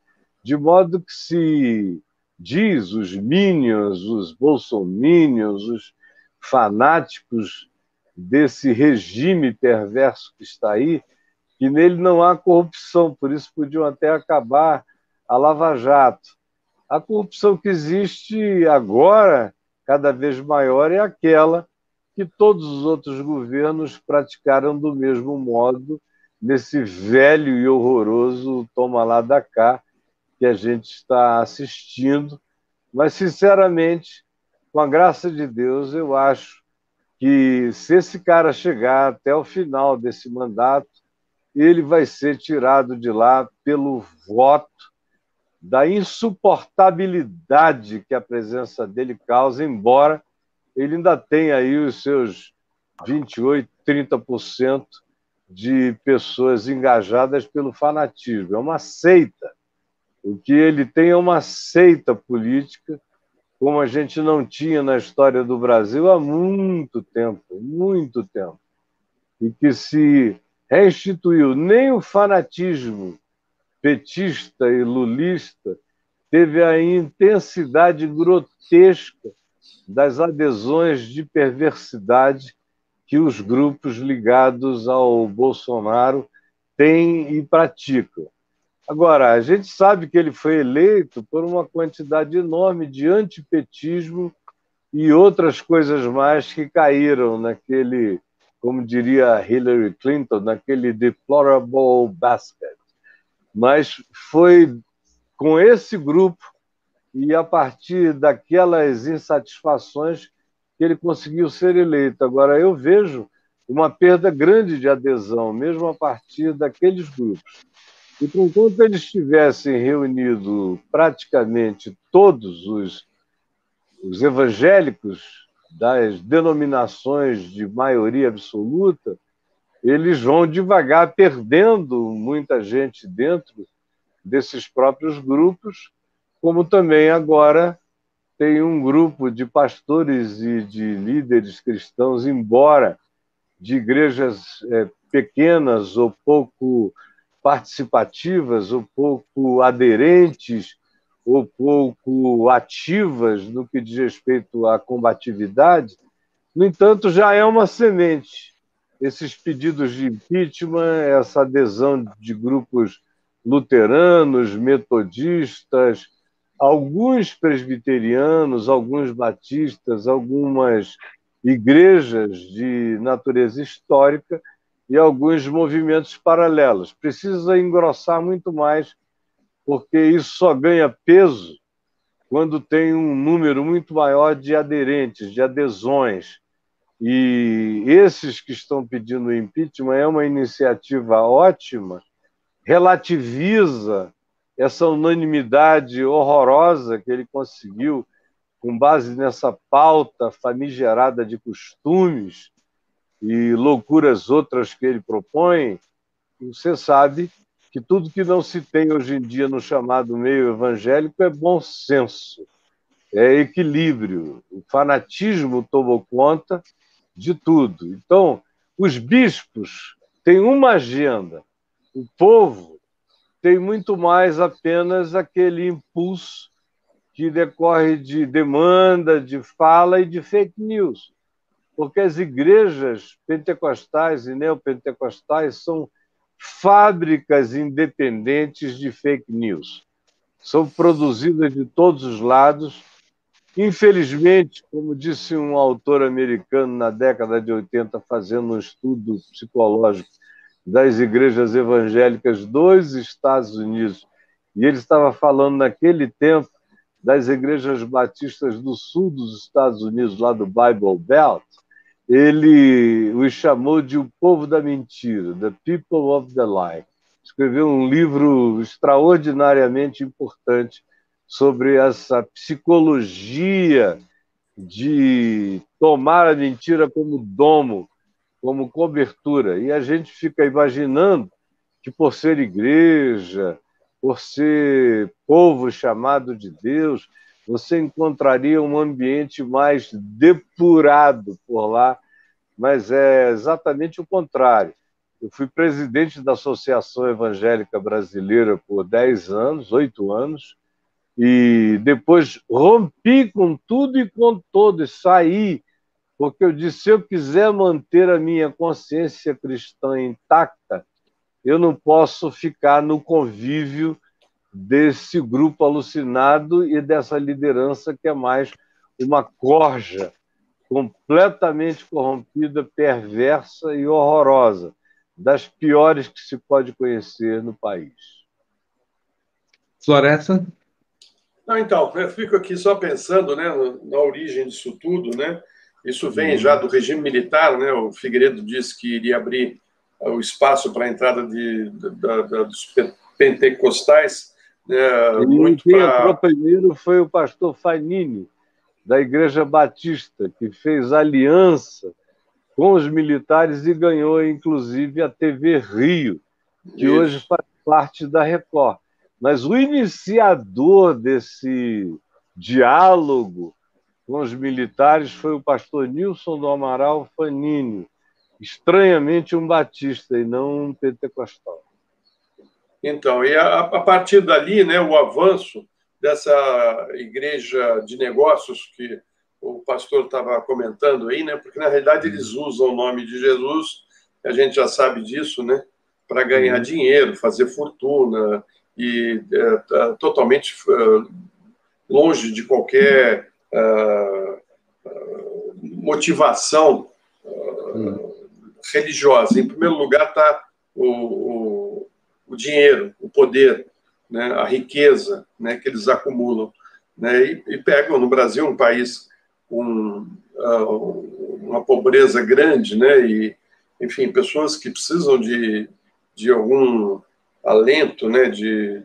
[SPEAKER 5] de modo que se diz os minions, os bolsominions, os fanáticos desse regime perverso que está aí, que nele não há corrupção, por isso podiam até acabar a Lava Jato. A corrupção que existe agora, cada vez maior, é aquela que todos os outros governos praticaram do mesmo modo nesse velho e horroroso toma lá da cá que a gente está assistindo. Mas, sinceramente, com a graça de Deus, eu acho que se esse cara chegar até o final desse mandato, ele vai ser tirado de lá pelo voto da insuportabilidade que a presença dele causa, embora ele ainda tenha aí os seus 28, 30% de pessoas engajadas pelo fanatismo. É uma seita. O que ele tem é uma seita política, como a gente não tinha na história do Brasil há muito tempo muito tempo. E que se reinstituiu. Nem o fanatismo petista e lulista teve a intensidade grotesca das adesões de perversidade que os grupos ligados ao Bolsonaro têm e praticam. Agora, a gente sabe que ele foi eleito por uma quantidade enorme de antipetismo e outras coisas mais que caíram naquele, como diria Hillary Clinton, naquele deplorable basket. Mas foi com esse grupo e a partir daquelas insatisfações que ele conseguiu ser eleito. Agora, eu vejo uma perda grande de adesão, mesmo a partir daqueles grupos. E enquanto eles tivessem reunido praticamente todos os, os evangélicos das denominações de maioria absoluta, eles vão devagar perdendo muita gente dentro desses próprios grupos, como também agora tem um grupo de pastores e de líderes cristãos, embora de igrejas é, pequenas ou pouco participativas, ou pouco aderentes, ou pouco ativas no que diz respeito à combatividade, no entanto, já é uma semente. Esses pedidos de impeachment, essa adesão de grupos luteranos, metodistas, alguns presbiterianos, alguns batistas, algumas igrejas de natureza histórica e alguns movimentos paralelos. Precisa engrossar muito mais, porque isso só ganha peso quando tem um número muito maior de aderentes, de adesões. E esses que estão pedindo impeachment é uma iniciativa ótima, relativiza essa unanimidade horrorosa que ele conseguiu com base nessa pauta famigerada de costumes e loucuras outras que ele propõe, você sabe que tudo que não se tem hoje em dia no chamado meio evangélico é bom senso, é equilíbrio. O fanatismo tomou conta de tudo. Então, os bispos têm uma agenda, o povo tem muito mais apenas aquele impulso que decorre de demanda, de fala e de fake news. Porque as igrejas pentecostais e neopentecostais são fábricas independentes de fake news. São produzidas de todos os lados. Infelizmente, como disse um autor americano na década de 80, fazendo um estudo psicológico das igrejas evangélicas dos Estados Unidos, e ele estava falando naquele tempo das igrejas batistas do sul dos Estados Unidos, lá do Bible Belt, ele os chamou de o povo da mentira, the people of the lie. Escreveu um livro extraordinariamente importante sobre essa psicologia de tomar a mentira como domo como cobertura. E a gente fica imaginando que, por ser igreja, por ser povo chamado de Deus, você encontraria um ambiente mais depurado por lá, mas é exatamente o contrário. Eu fui presidente da Associação Evangélica Brasileira por 10 anos, 8 anos, e depois rompi com tudo e com todos, saí porque eu disse: se eu quiser manter a minha consciência cristã intacta, eu não posso ficar no convívio desse grupo alucinado e dessa liderança que é mais uma corja completamente corrompida, perversa e horrorosa, das piores que se pode conhecer no país.
[SPEAKER 1] Floresta?
[SPEAKER 3] Não, então, eu fico aqui só pensando né, na origem disso tudo, né? Isso vem já do regime militar, né? O Figueiredo disse que iria abrir o espaço para a entrada de, da, da, dos pentecostais.
[SPEAKER 5] Né? Muito quem pra... entrou primeiro foi o pastor Fanini, da Igreja Batista, que fez aliança com os militares e ganhou, inclusive, a TV Rio, que Isso. hoje faz parte da Record. Mas o iniciador desse diálogo com os militares foi o pastor Nilson do Amaral Fanini, estranhamente um batista e não um pentecostal.
[SPEAKER 3] Então, e a, a partir dali, né, o avanço dessa igreja de negócios que o pastor estava comentando aí, né, porque na realidade eles usam o nome de Jesus, a gente já sabe disso, né, para ganhar uhum. dinheiro, fazer fortuna e é, tá totalmente é, longe de qualquer uh, motivação uh, religiosa. Em primeiro lugar está o, o, o, dinheiro, o poder, né, a riqueza né, que eles acumulam. Né, e, e pegam no Brasil, um país com uh, uma pobreza grande, né, e, enfim, pessoas que precisam de, de algum alento, né, de,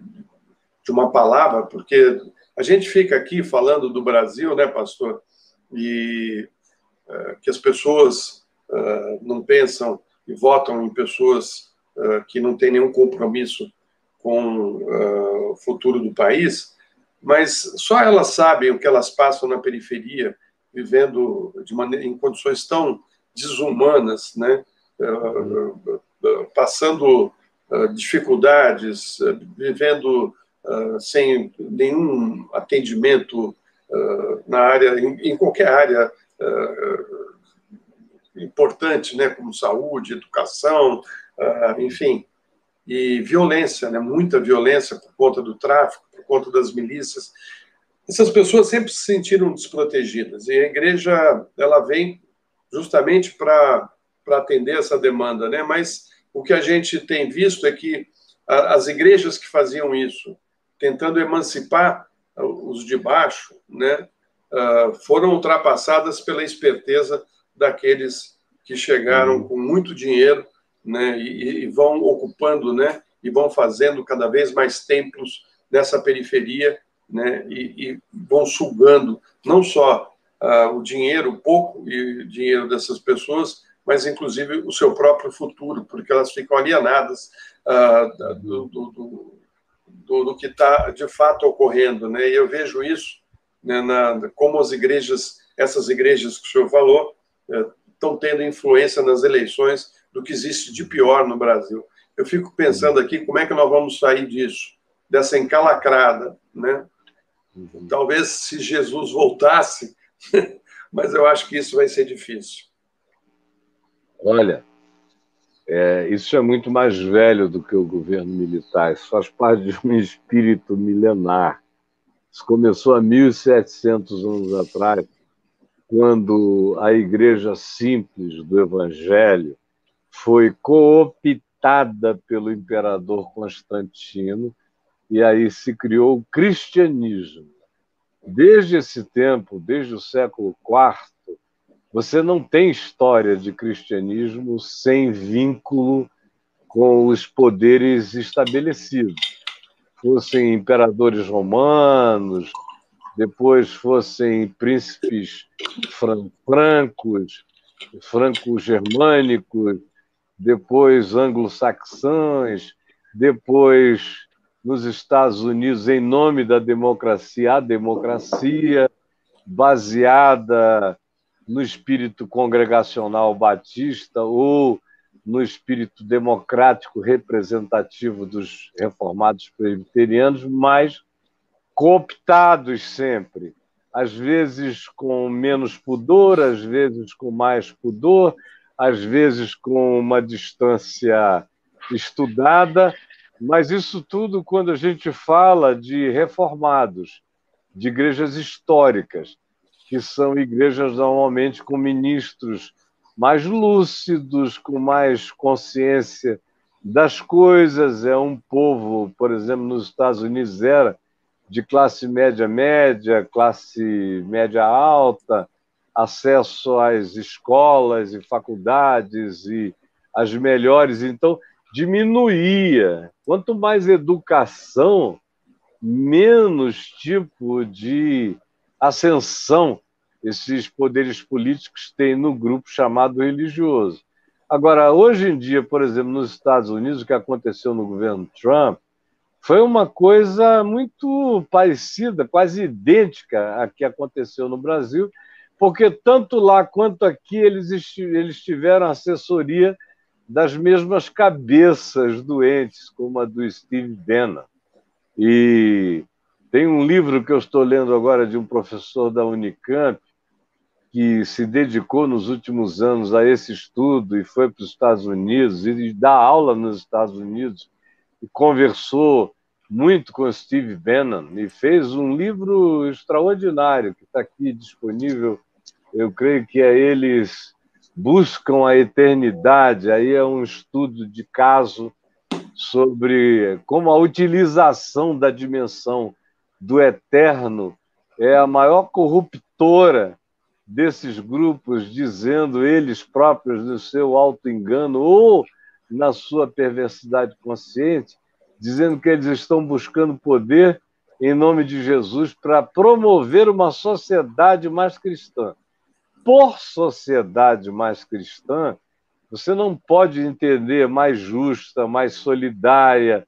[SPEAKER 3] de uma palavra, porque a gente fica aqui falando do Brasil, né, pastor? E uh, que as pessoas uh, não pensam e votam em pessoas uh, que não têm nenhum compromisso com o futuro do país, mas só elas sabem o que elas passam na periferia, vivendo maneira, em condições tão desumanas, né? Passando dificuldades, vivendo sem nenhum atendimento na área, em, em qualquer área importante, né, como saúde, educação, enfim, e violência, né, muita violência por conta do tráfico, por conta das milícias. Essas pessoas sempre se sentiram desprotegidas e a igreja ela vem justamente para para atender essa demanda, né? Mas o que a gente tem visto é que as igrejas que faziam isso, tentando emancipar os de baixo, né, foram ultrapassadas pela esperteza daqueles que chegaram uhum. com muito dinheiro né, e, e, vão ocupando né, e vão fazendo cada vez mais templos nessa periferia né, e, e vão sugando não só uh, o dinheiro, pouco e dinheiro dessas pessoas, mas inclusive o seu próprio futuro, porque elas ficam alienadas uh, do, do, do, do, que está de fato ocorrendo. Né? E eu vejo isso né, na, como as igrejas, essas igrejas que o senhor falou, estão eh, tendo influência nas eleições do que existe de pior no Brasil. Eu fico pensando aqui como é que nós vamos sair disso, dessa encalacrada, né? Uhum. Talvez se Jesus voltasse, mas eu acho que isso vai ser difícil.
[SPEAKER 5] Olha, é, isso é muito mais velho do que o governo militar, isso faz parte de um espírito milenar. Isso começou há 1.700 anos atrás, quando a igreja simples do Evangelho foi cooptada pelo imperador Constantino e aí se criou o cristianismo. Desde esse tempo, desde o século IV, você não tem história de cristianismo sem vínculo com os poderes estabelecidos. Fossem imperadores romanos, depois fossem príncipes francos, franco-germânicos, depois anglo-saxães, depois nos Estados Unidos, em nome da democracia, a democracia, baseada no espírito congregacional batista ou no espírito democrático representativo dos reformados presbiterianos, mas cooptados sempre, às vezes com menos pudor, às vezes com mais pudor, às vezes com uma distância estudada, mas isso tudo quando a gente fala de reformados, de igrejas históricas, que são igrejas normalmente com ministros mais lúcidos, com mais consciência das coisas. É um povo, por exemplo, nos Estados Unidos era de classe média média, classe média alta, acesso às escolas e faculdades e as melhores. Então, diminuía. Quanto mais educação, menos tipo de ascensão esses poderes políticos têm no grupo chamado religioso. Agora, hoje em dia, por exemplo, nos Estados Unidos, o que aconteceu no governo Trump foi uma coisa muito parecida, quase idêntica à que aconteceu no Brasil, porque tanto lá quanto aqui eles, eles tiveram assessoria das mesmas cabeças doentes, como a do Steve Bannon. E tem um livro que eu estou lendo agora de um professor da Unicamp, que se dedicou nos últimos anos a esse estudo e foi para os Estados Unidos e dá aula nos Estados Unidos e conversou muito com Steve Bannon e fez um livro extraordinário que está aqui disponível eu creio que é eles buscam a eternidade. Aí é um estudo de caso sobre como a utilização da dimensão do eterno é a maior corruptora desses grupos, dizendo eles próprios no seu auto-engano ou na sua perversidade consciente, dizendo que eles estão buscando poder em nome de Jesus para promover uma sociedade mais cristã. Por sociedade mais cristã, você não pode entender mais justa, mais solidária,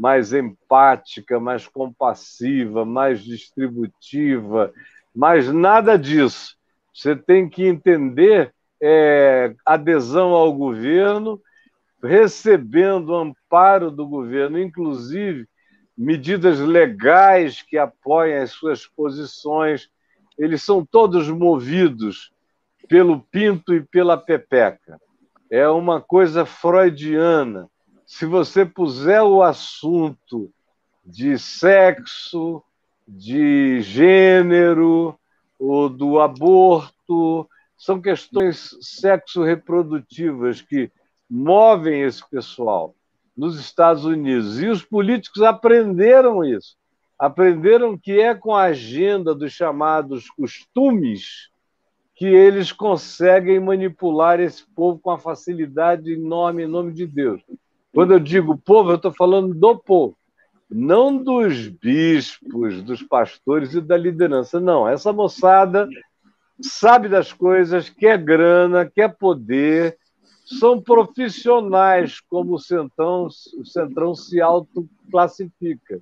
[SPEAKER 5] mais empática, mais compassiva, mais distributiva, mas nada disso. Você tem que entender é, adesão ao governo, recebendo amparo do governo, inclusive medidas legais que apoiem as suas posições. Eles são todos movidos pelo pinto e pela pepeca. É uma coisa freudiana. Se você puser o assunto de sexo, de gênero, ou do aborto, são questões sexo-reprodutivas que movem esse pessoal nos Estados Unidos. E os políticos aprenderam isso. Aprenderam que é com a agenda dos chamados costumes que eles conseguem manipular esse povo com a facilidade enorme em nome de Deus. Quando eu digo povo, eu estou falando do povo, não dos bispos, dos pastores e da liderança. Não, essa moçada sabe das coisas, quer grana, quer poder, são profissionais, como o Centrão, o Centrão se autoclassifica.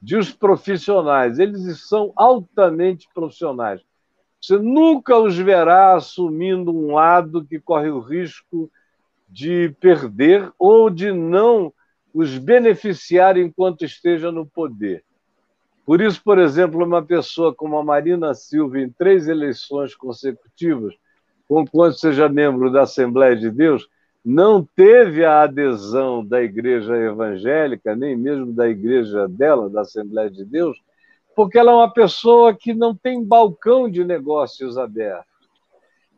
[SPEAKER 5] De os profissionais, eles são altamente profissionais. Você nunca os verá assumindo um lado que corre o risco de perder ou de não os beneficiar enquanto esteja no poder. Por isso, por exemplo, uma pessoa como a Marina Silva, em três eleições consecutivas, conquanto seja membro da Assembleia de Deus, não teve a adesão da igreja evangélica, nem mesmo da igreja dela, da Assembleia de Deus, porque ela é uma pessoa que não tem balcão de negócios aberto.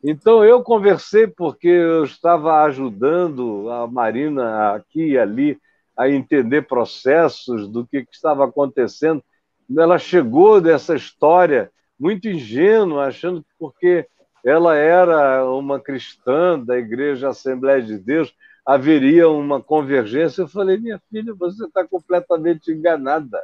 [SPEAKER 5] Então, eu conversei porque eu estava ajudando a Marina aqui e ali a entender processos do que, estava acontecendo. Ela chegou dessa história muito ingênua, achando que porque ela era uma cristã da Igreja Assembleia de Deus, haveria uma convergência. Eu falei, minha filha, você está completamente enganada.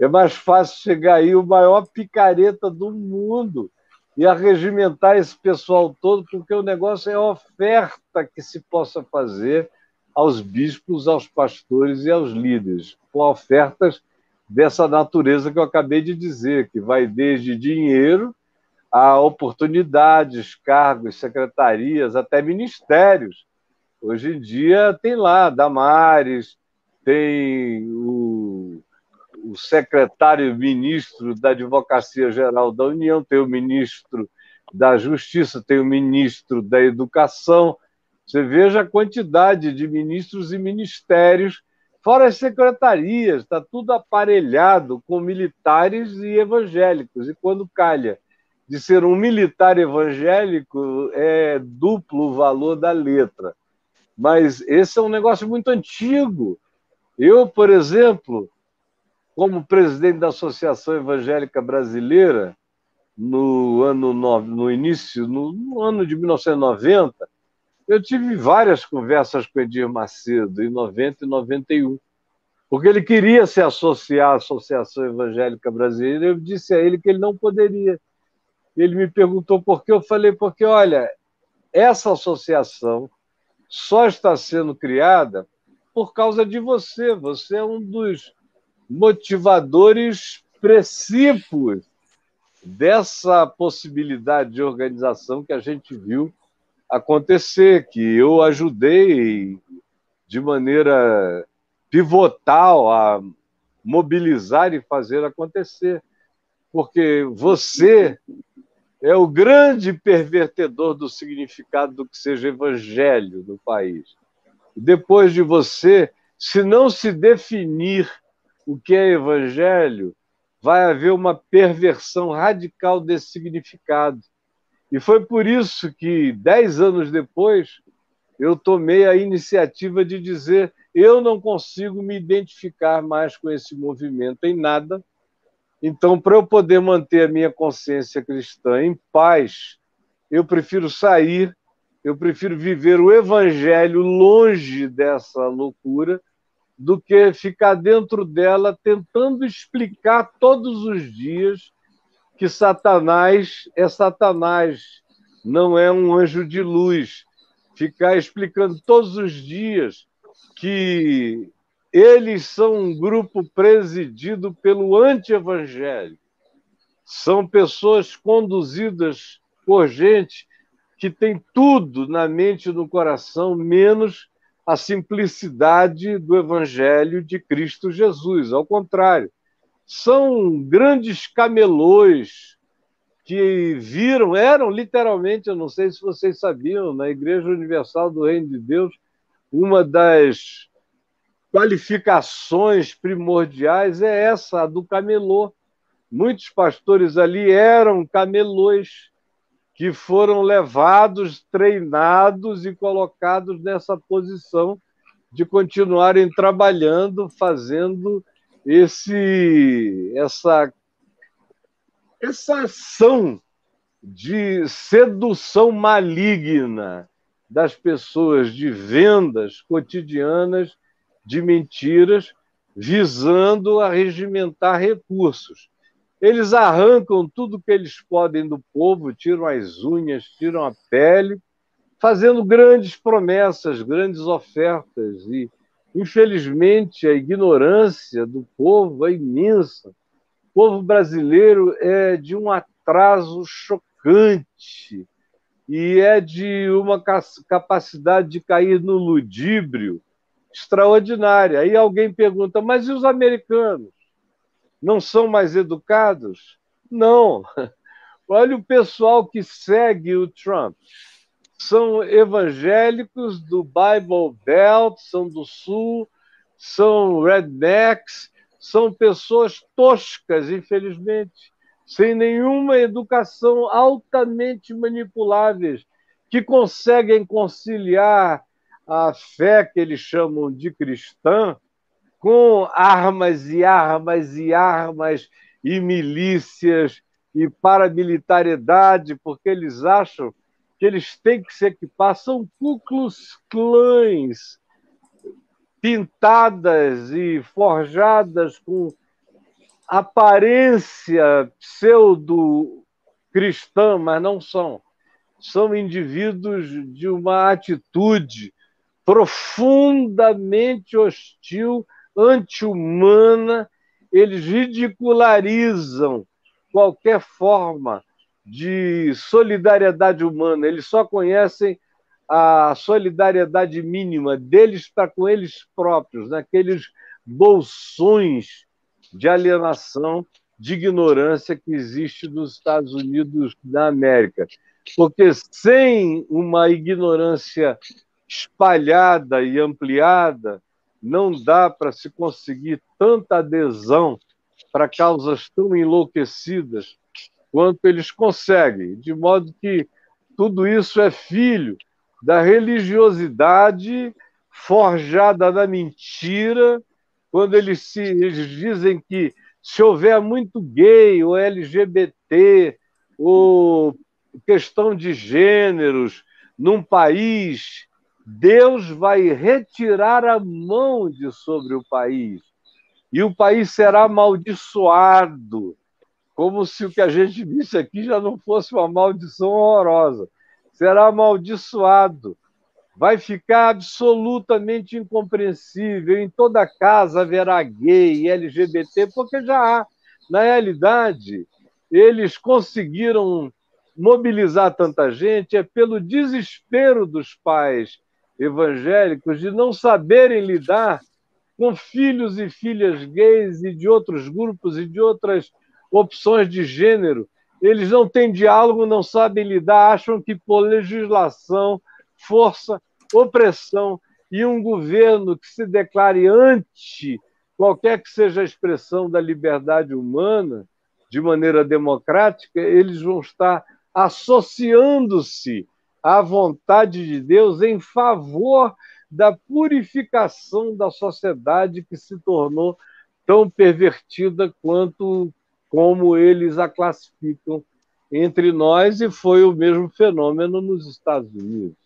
[SPEAKER 5] É mais fácil chegar aí o maior picareta do mundo e arregimentar esse pessoal todo, porque o negócio é a oferta que se possa fazer aos bispos, aos pastores e aos líderes, com ofertas dessa natureza que eu acabei de dizer, que vai desde dinheiro a oportunidades, cargos, secretarias, até ministérios. Hoje em dia tem lá Damares, tem o o secretário-ministro da Advocacia Geral da União, tem o ministro da Justiça, tem o ministro da Educação. Você veja a quantidade de ministros e ministérios, fora as secretarias, está tudo aparelhado com militares e evangélicos. E quando calha de ser um militar evangélico, é duplo o valor da letra. Mas esse é um negócio muito antigo. Eu, por exemplo, como presidente da Associação Evangélica Brasileira, no ano no início, no, no, ano de 1990, eu tive várias conversas com Edir Macedo, em 90 e 91, porque ele queria se associar à Associação Evangélica Brasileira. Eu disse a ele que ele não poderia. Ele me perguntou por que. Eu falei, porque, olha, essa associação só está sendo criada por causa de você. Você é um dos motivadores precípios dessa possibilidade de organização que a gente viu acontecer, que eu ajudei de maneira pivotal a mobilizar e fazer acontecer. Porque você é o grande pervertedor do significado do que seja evangelho no país. Depois de você, se não se definir o que é evangelho, vai haver uma perversão radical desse significado. E foi por isso que, dez anos depois, eu tomei a iniciativa de dizer: eu não consigo me identificar mais com esse movimento em nada. Então, para eu poder manter a minha consciência cristã em paz, eu prefiro sair, eu prefiro viver o evangelho longe dessa loucura do que ficar dentro dela tentando explicar todos os dias que Satanás é Satanás, não é um anjo de luz. Ficar explicando todos os dias que eles são um grupo presidido pelo anti-evangelho. São pessoas conduzidas por gente que tem tudo na mente e no coração, menos a simplicidade do evangelho de Cristo Jesus. Ao contrário, são grandes camelôs que viram, eram literalmente, eu não sei se vocês sabiam, na Igreja Universal do Reino de Deus, uma das qualificações primordiais é essa, a do camelô. Muitos pastores ali eram camelôs que foram levados, treinados e colocados nessa posição de continuarem trabalhando, fazendo esse essa essa ação de sedução maligna das pessoas de vendas cotidianas de mentiras visando arregimentar recursos. Eles arrancam tudo que eles podem do povo, tiram as unhas, tiram a pele, fazendo grandes promessas, grandes ofertas e Infelizmente, a ignorância do povo é imensa. O povo brasileiro é de um atraso chocante e é de uma capacidade de cair no ludíbrio extraordinária. Aí alguém pergunta: mas e os americanos? Não são mais educados? Não. Olha o pessoal que segue o Trump são evangélicos do Bible Belt, são do Sul, são rednecks, são pessoas toscas, infelizmente, sem nenhuma educação, altamente manipuláveis, que conseguem conciliar a fé que eles chamam de cristã com armas e armas e armas e milícias e paramilitariedade, porque eles acham que eles têm que se equipar são cúclus clãs pintadas e forjadas com aparência pseudo-cristã, mas não são. São indivíduos de uma atitude profundamente hostil, anti-humana, eles ridicularizam qualquer forma de solidariedade humana, eles só conhecem a solidariedade mínima deles para com eles próprios, naqueles bolsões de alienação, de ignorância que existe nos Estados Unidos da América. Porque sem uma ignorância espalhada e ampliada, não dá para se conseguir tanta adesão para causas tão enlouquecidas quanto eles conseguem, de modo que tudo isso é filho da religiosidade forjada na mentira, quando eles, se, eles dizem que se houver muito gay ou LGBT ou questão de gêneros num país, Deus vai retirar a mão de sobre o país e o país será amaldiçoado como se o que a gente disse aqui já não fosse uma maldição horrorosa. Será amaldiçoado. Vai ficar absolutamente incompreensível. Em toda casa haverá gay, LGBT, porque já há. Na realidade, eles conseguiram mobilizar tanta gente é pelo desespero dos pais evangélicos de não saberem lidar com filhos e filhas gays e de outros grupos e de outras opções de gênero, eles não têm diálogo, não sabem lidar, acham que por legislação, força, opressão e um governo que se declare anti qualquer que seja a expressão da liberdade humana de maneira democrática, eles vão estar associando-se à vontade de Deus em favor da purificação da sociedade que se tornou tão pervertida quanto como eles a classificam entre nós, e foi o mesmo fenômeno nos Estados Unidos.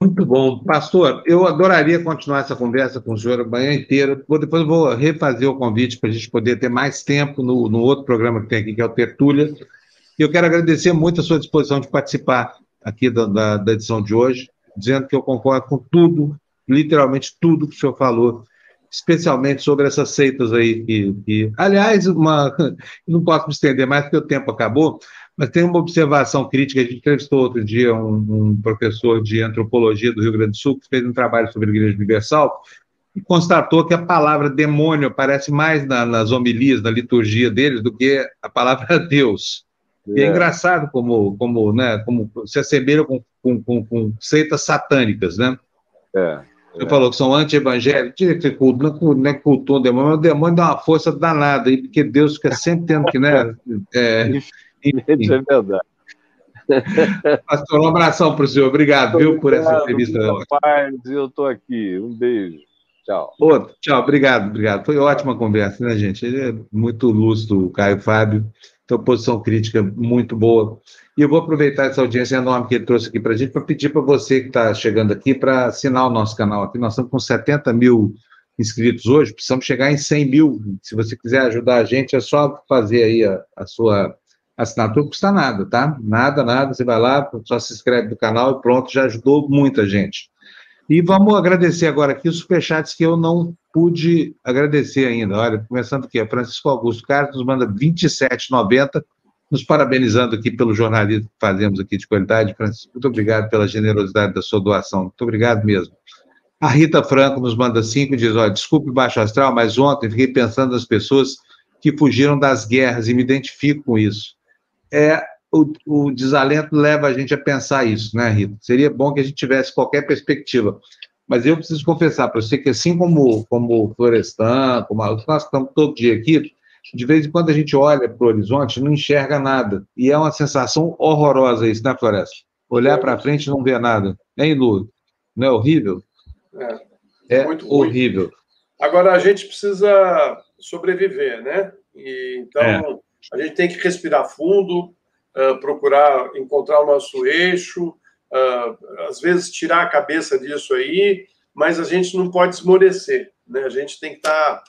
[SPEAKER 1] Muito bom. Pastor, eu adoraria continuar essa conversa com o senhor a manhã inteira. Depois eu vou refazer o convite para a gente poder ter mais tempo no, no outro programa que tem aqui, que é o Tertúlia. E eu quero agradecer muito a sua disposição de participar aqui da, da, da edição de hoje, dizendo que eu concordo com tudo literalmente tudo que o senhor falou, especialmente sobre essas seitas aí. Que, que aliás, uma, não posso me estender mais porque o tempo acabou, mas tem uma observação crítica. A gente entrevistou outro dia um, um professor de antropologia do Rio Grande do Sul que fez um trabalho sobre a Igreja Universal e constatou que a palavra demônio aparece mais na, nas homilias, na liturgia deles, do que a palavra Deus. É. E é engraçado como, como, né, como se assemelham com, com, com, com seitas satânicas, né? É. Você é. falou que são anti-evangélicos, que culto, não é culto o demônio, mas o demônio dá uma força danada, porque Deus fica sempre tendo que, né? É,
[SPEAKER 5] enfim. é verdade.
[SPEAKER 1] Pastor, um abração para o senhor. Obrigado, viu, por essa entrevista.
[SPEAKER 5] Eu estou aqui. Um beijo. Tchau.
[SPEAKER 1] Outro, tchau, obrigado, obrigado. Foi ótima conversa, né, gente? Ele é muito lúcido, o Caio Fábio. Então, posição crítica muito boa. E eu vou aproveitar essa audiência enorme que ele trouxe aqui para a gente para pedir para você que está chegando aqui para assinar o nosso canal aqui. Nós estamos com 70 mil inscritos hoje, precisamos chegar em 100 mil. Se você quiser ajudar a gente, é só fazer aí a, a sua assinatura, não custa nada, tá? Nada, nada. Você vai lá, só se inscreve no canal e pronto, já ajudou muita gente. E vamos agradecer agora aqui os superchats que eu não pude agradecer ainda. Olha, começando aqui, Francisco Augusto Carlos nos manda 27,90, nos parabenizando aqui pelo jornalismo que fazemos aqui de qualidade. Francisco, muito obrigado pela generosidade da sua doação. Muito obrigado mesmo. A Rita Franco nos manda cinco e diz: olha, desculpe baixo astral, mas ontem fiquei pensando nas pessoas que fugiram das guerras e me identifico com isso. É, o, o, desalento leva a gente a pensar isso, né, Rita? Seria bom que a gente tivesse qualquer perspectiva. Mas eu preciso confessar para você que, assim como, como o Florestan, como a, nós estamos todo dia aqui, de vez em quando a gente olha para o horizonte não enxerga nada. E é uma sensação horrorosa isso, né, Floresta? Olhar para frente e não ver nada. Hein, Lu? Não é horrível?
[SPEAKER 3] É, é muito horrível. Ruim. Agora, a gente precisa sobreviver, né? E, então, é. a gente tem que respirar fundo, uh, procurar encontrar o nosso eixo, às vezes tirar a cabeça disso aí, mas a gente não pode esmorecer, né? A gente tem que estar. Tá...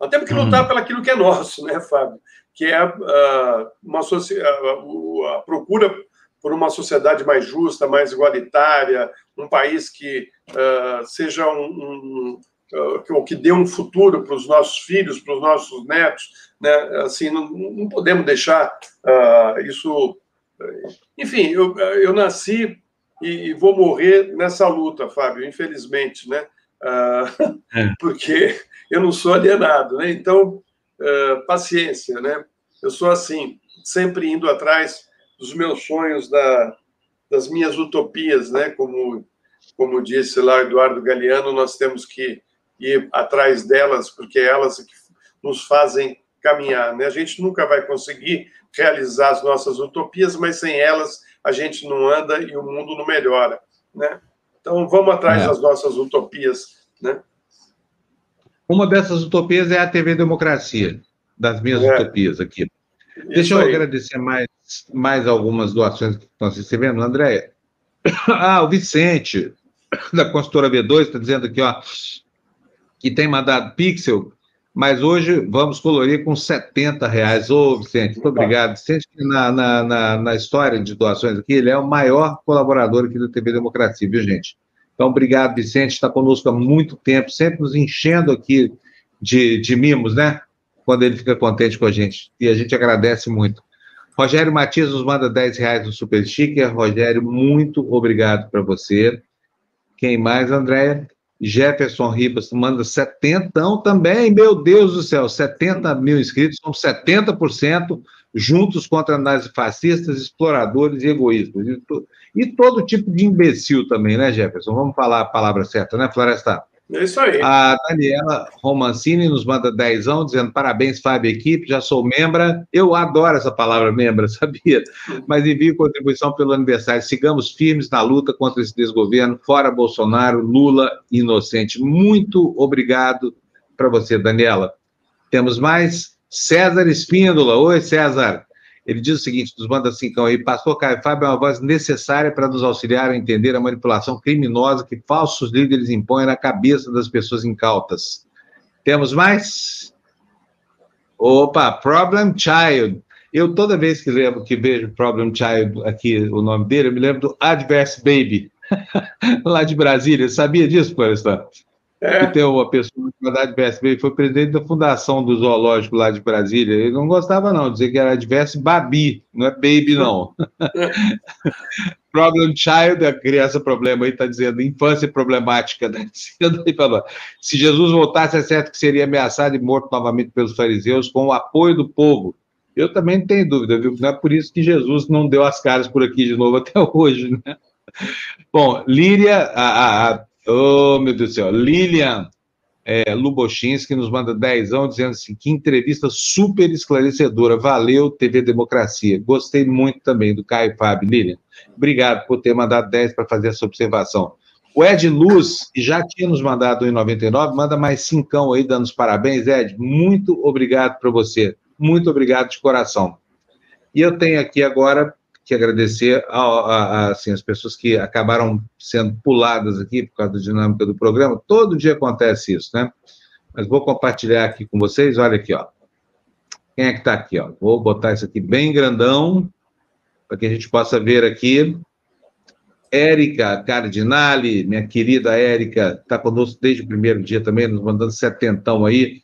[SPEAKER 3] Nós temos que lutar hum. pelo aquilo que é nosso, né, Fábio? Que é uh, uma a, a procura por uma sociedade mais justa, mais igualitária, um país que uh, seja um, um uh, que dê um futuro para os nossos filhos, para os nossos netos, né? Assim, não, não podemos deixar uh, isso. Enfim, eu, eu nasci e vou morrer nessa luta, Fábio, infelizmente, né? Uh, é. Porque eu não sou alienado, né? Então, uh, paciência, né? Eu sou assim, sempre indo atrás dos meus sonhos, da, das minhas utopias, né? Como, como disse lá Eduardo Galeano, nós temos que ir atrás delas, porque é elas que nos fazem caminhar, né? A gente nunca vai conseguir realizar as nossas utopias, mas sem elas a gente não anda e o mundo não melhora, né? Então vamos atrás é. das nossas utopias, né?
[SPEAKER 1] Uma dessas utopias é a TV Democracia, das minhas é. utopias aqui. Isso Deixa eu aí. agradecer mais, mais algumas doações que estão recebendo, André. Ah, o Vicente, da consultora B2, está dizendo aqui, ó, que tem mandado pixel mas hoje vamos colorir com 70 reais. Ô, Vicente, muito obrigado. Vicente, na, na, na, na, história de doações aqui, ele é o maior colaborador aqui da TV Democracia, viu, gente? Então, obrigado, Vicente, está conosco há muito tempo, sempre nos enchendo aqui de, de mimos, né? Quando ele fica contente com a gente. E a gente agradece muito. Rogério Matias nos manda 10 reais no Super Sticker. Rogério, muito obrigado para você. Quem mais, Andréia? Jefferson Ribas manda 70 também, meu Deus do céu, 70 mil inscritos, são 70% juntos contra nazifascistas, exploradores e egoístas. E, todo tipo de imbecil também, né, Jefferson? Vamos falar a palavra certa, né, Floresta?
[SPEAKER 3] É isso aí.
[SPEAKER 1] A Daniela Romancini nos manda dezão, dizendo parabéns, Fábio Equipe, já sou membra. Eu adoro essa palavra membra, sabia? Mas envio contribuição pelo aniversário. Sigamos firmes na luta contra esse desgoverno, fora Bolsonaro, Lula, inocente. Muito obrigado para você, Daniela. Temos mais? César Espíndola. Oi, César. Ele diz o seguinte, nos manda cincão aí, pastor Caio Fábio é uma voz necessária para nos auxiliar a entender a manipulação criminosa que falsos líderes impõem na cabeça das pessoas incautas. Temos mais? Opa, Problem Child. Eu, toda vez que lembro, que vejo Problem Child aqui, o nome dele, eu me lembro do Adverse Baby. lá de Brasília. Sabia disso, Florestan? É. Que tem uma pessoa da Adverse, ele foi presidente da fundação do zoológico lá de Brasília. Ele não gostava, não, dizer que era Adverse Babi, não é Baby, não. Problem Child, a criança problema aí está dizendo, infância problemática. Né? Se Jesus voltasse, é certo que seria ameaçado e morto novamente pelos fariseus com o apoio do povo. Eu também não tenho dúvida, viu? Não é por isso que Jesus não deu as caras por aqui de novo até hoje, né? Bom, Líria, a, a, oh meu Deus do céu, Lilian é, nos manda dezão dizendo assim, que entrevista super esclarecedora, valeu TV Democracia, gostei muito também do Caio Fábio, Lilian, obrigado por ter mandado 10 para fazer essa observação. O Ed Luz, que já tinha nos mandado em 99, manda mais cincão aí, dando os parabéns. Ed, muito obrigado para você. Muito obrigado de coração. E eu tenho aqui agora que agradecer a, a, a, assim, as pessoas que acabaram sendo puladas aqui por causa da dinâmica do programa. Todo dia acontece isso, né? Mas vou compartilhar aqui com vocês. Olha aqui, ó. Quem é que está aqui, ó? Vou botar isso aqui bem grandão para que a gente possa ver aqui. Érica Cardinale, minha querida Érica, está conosco desde o primeiro dia também, nos mandando setentão aí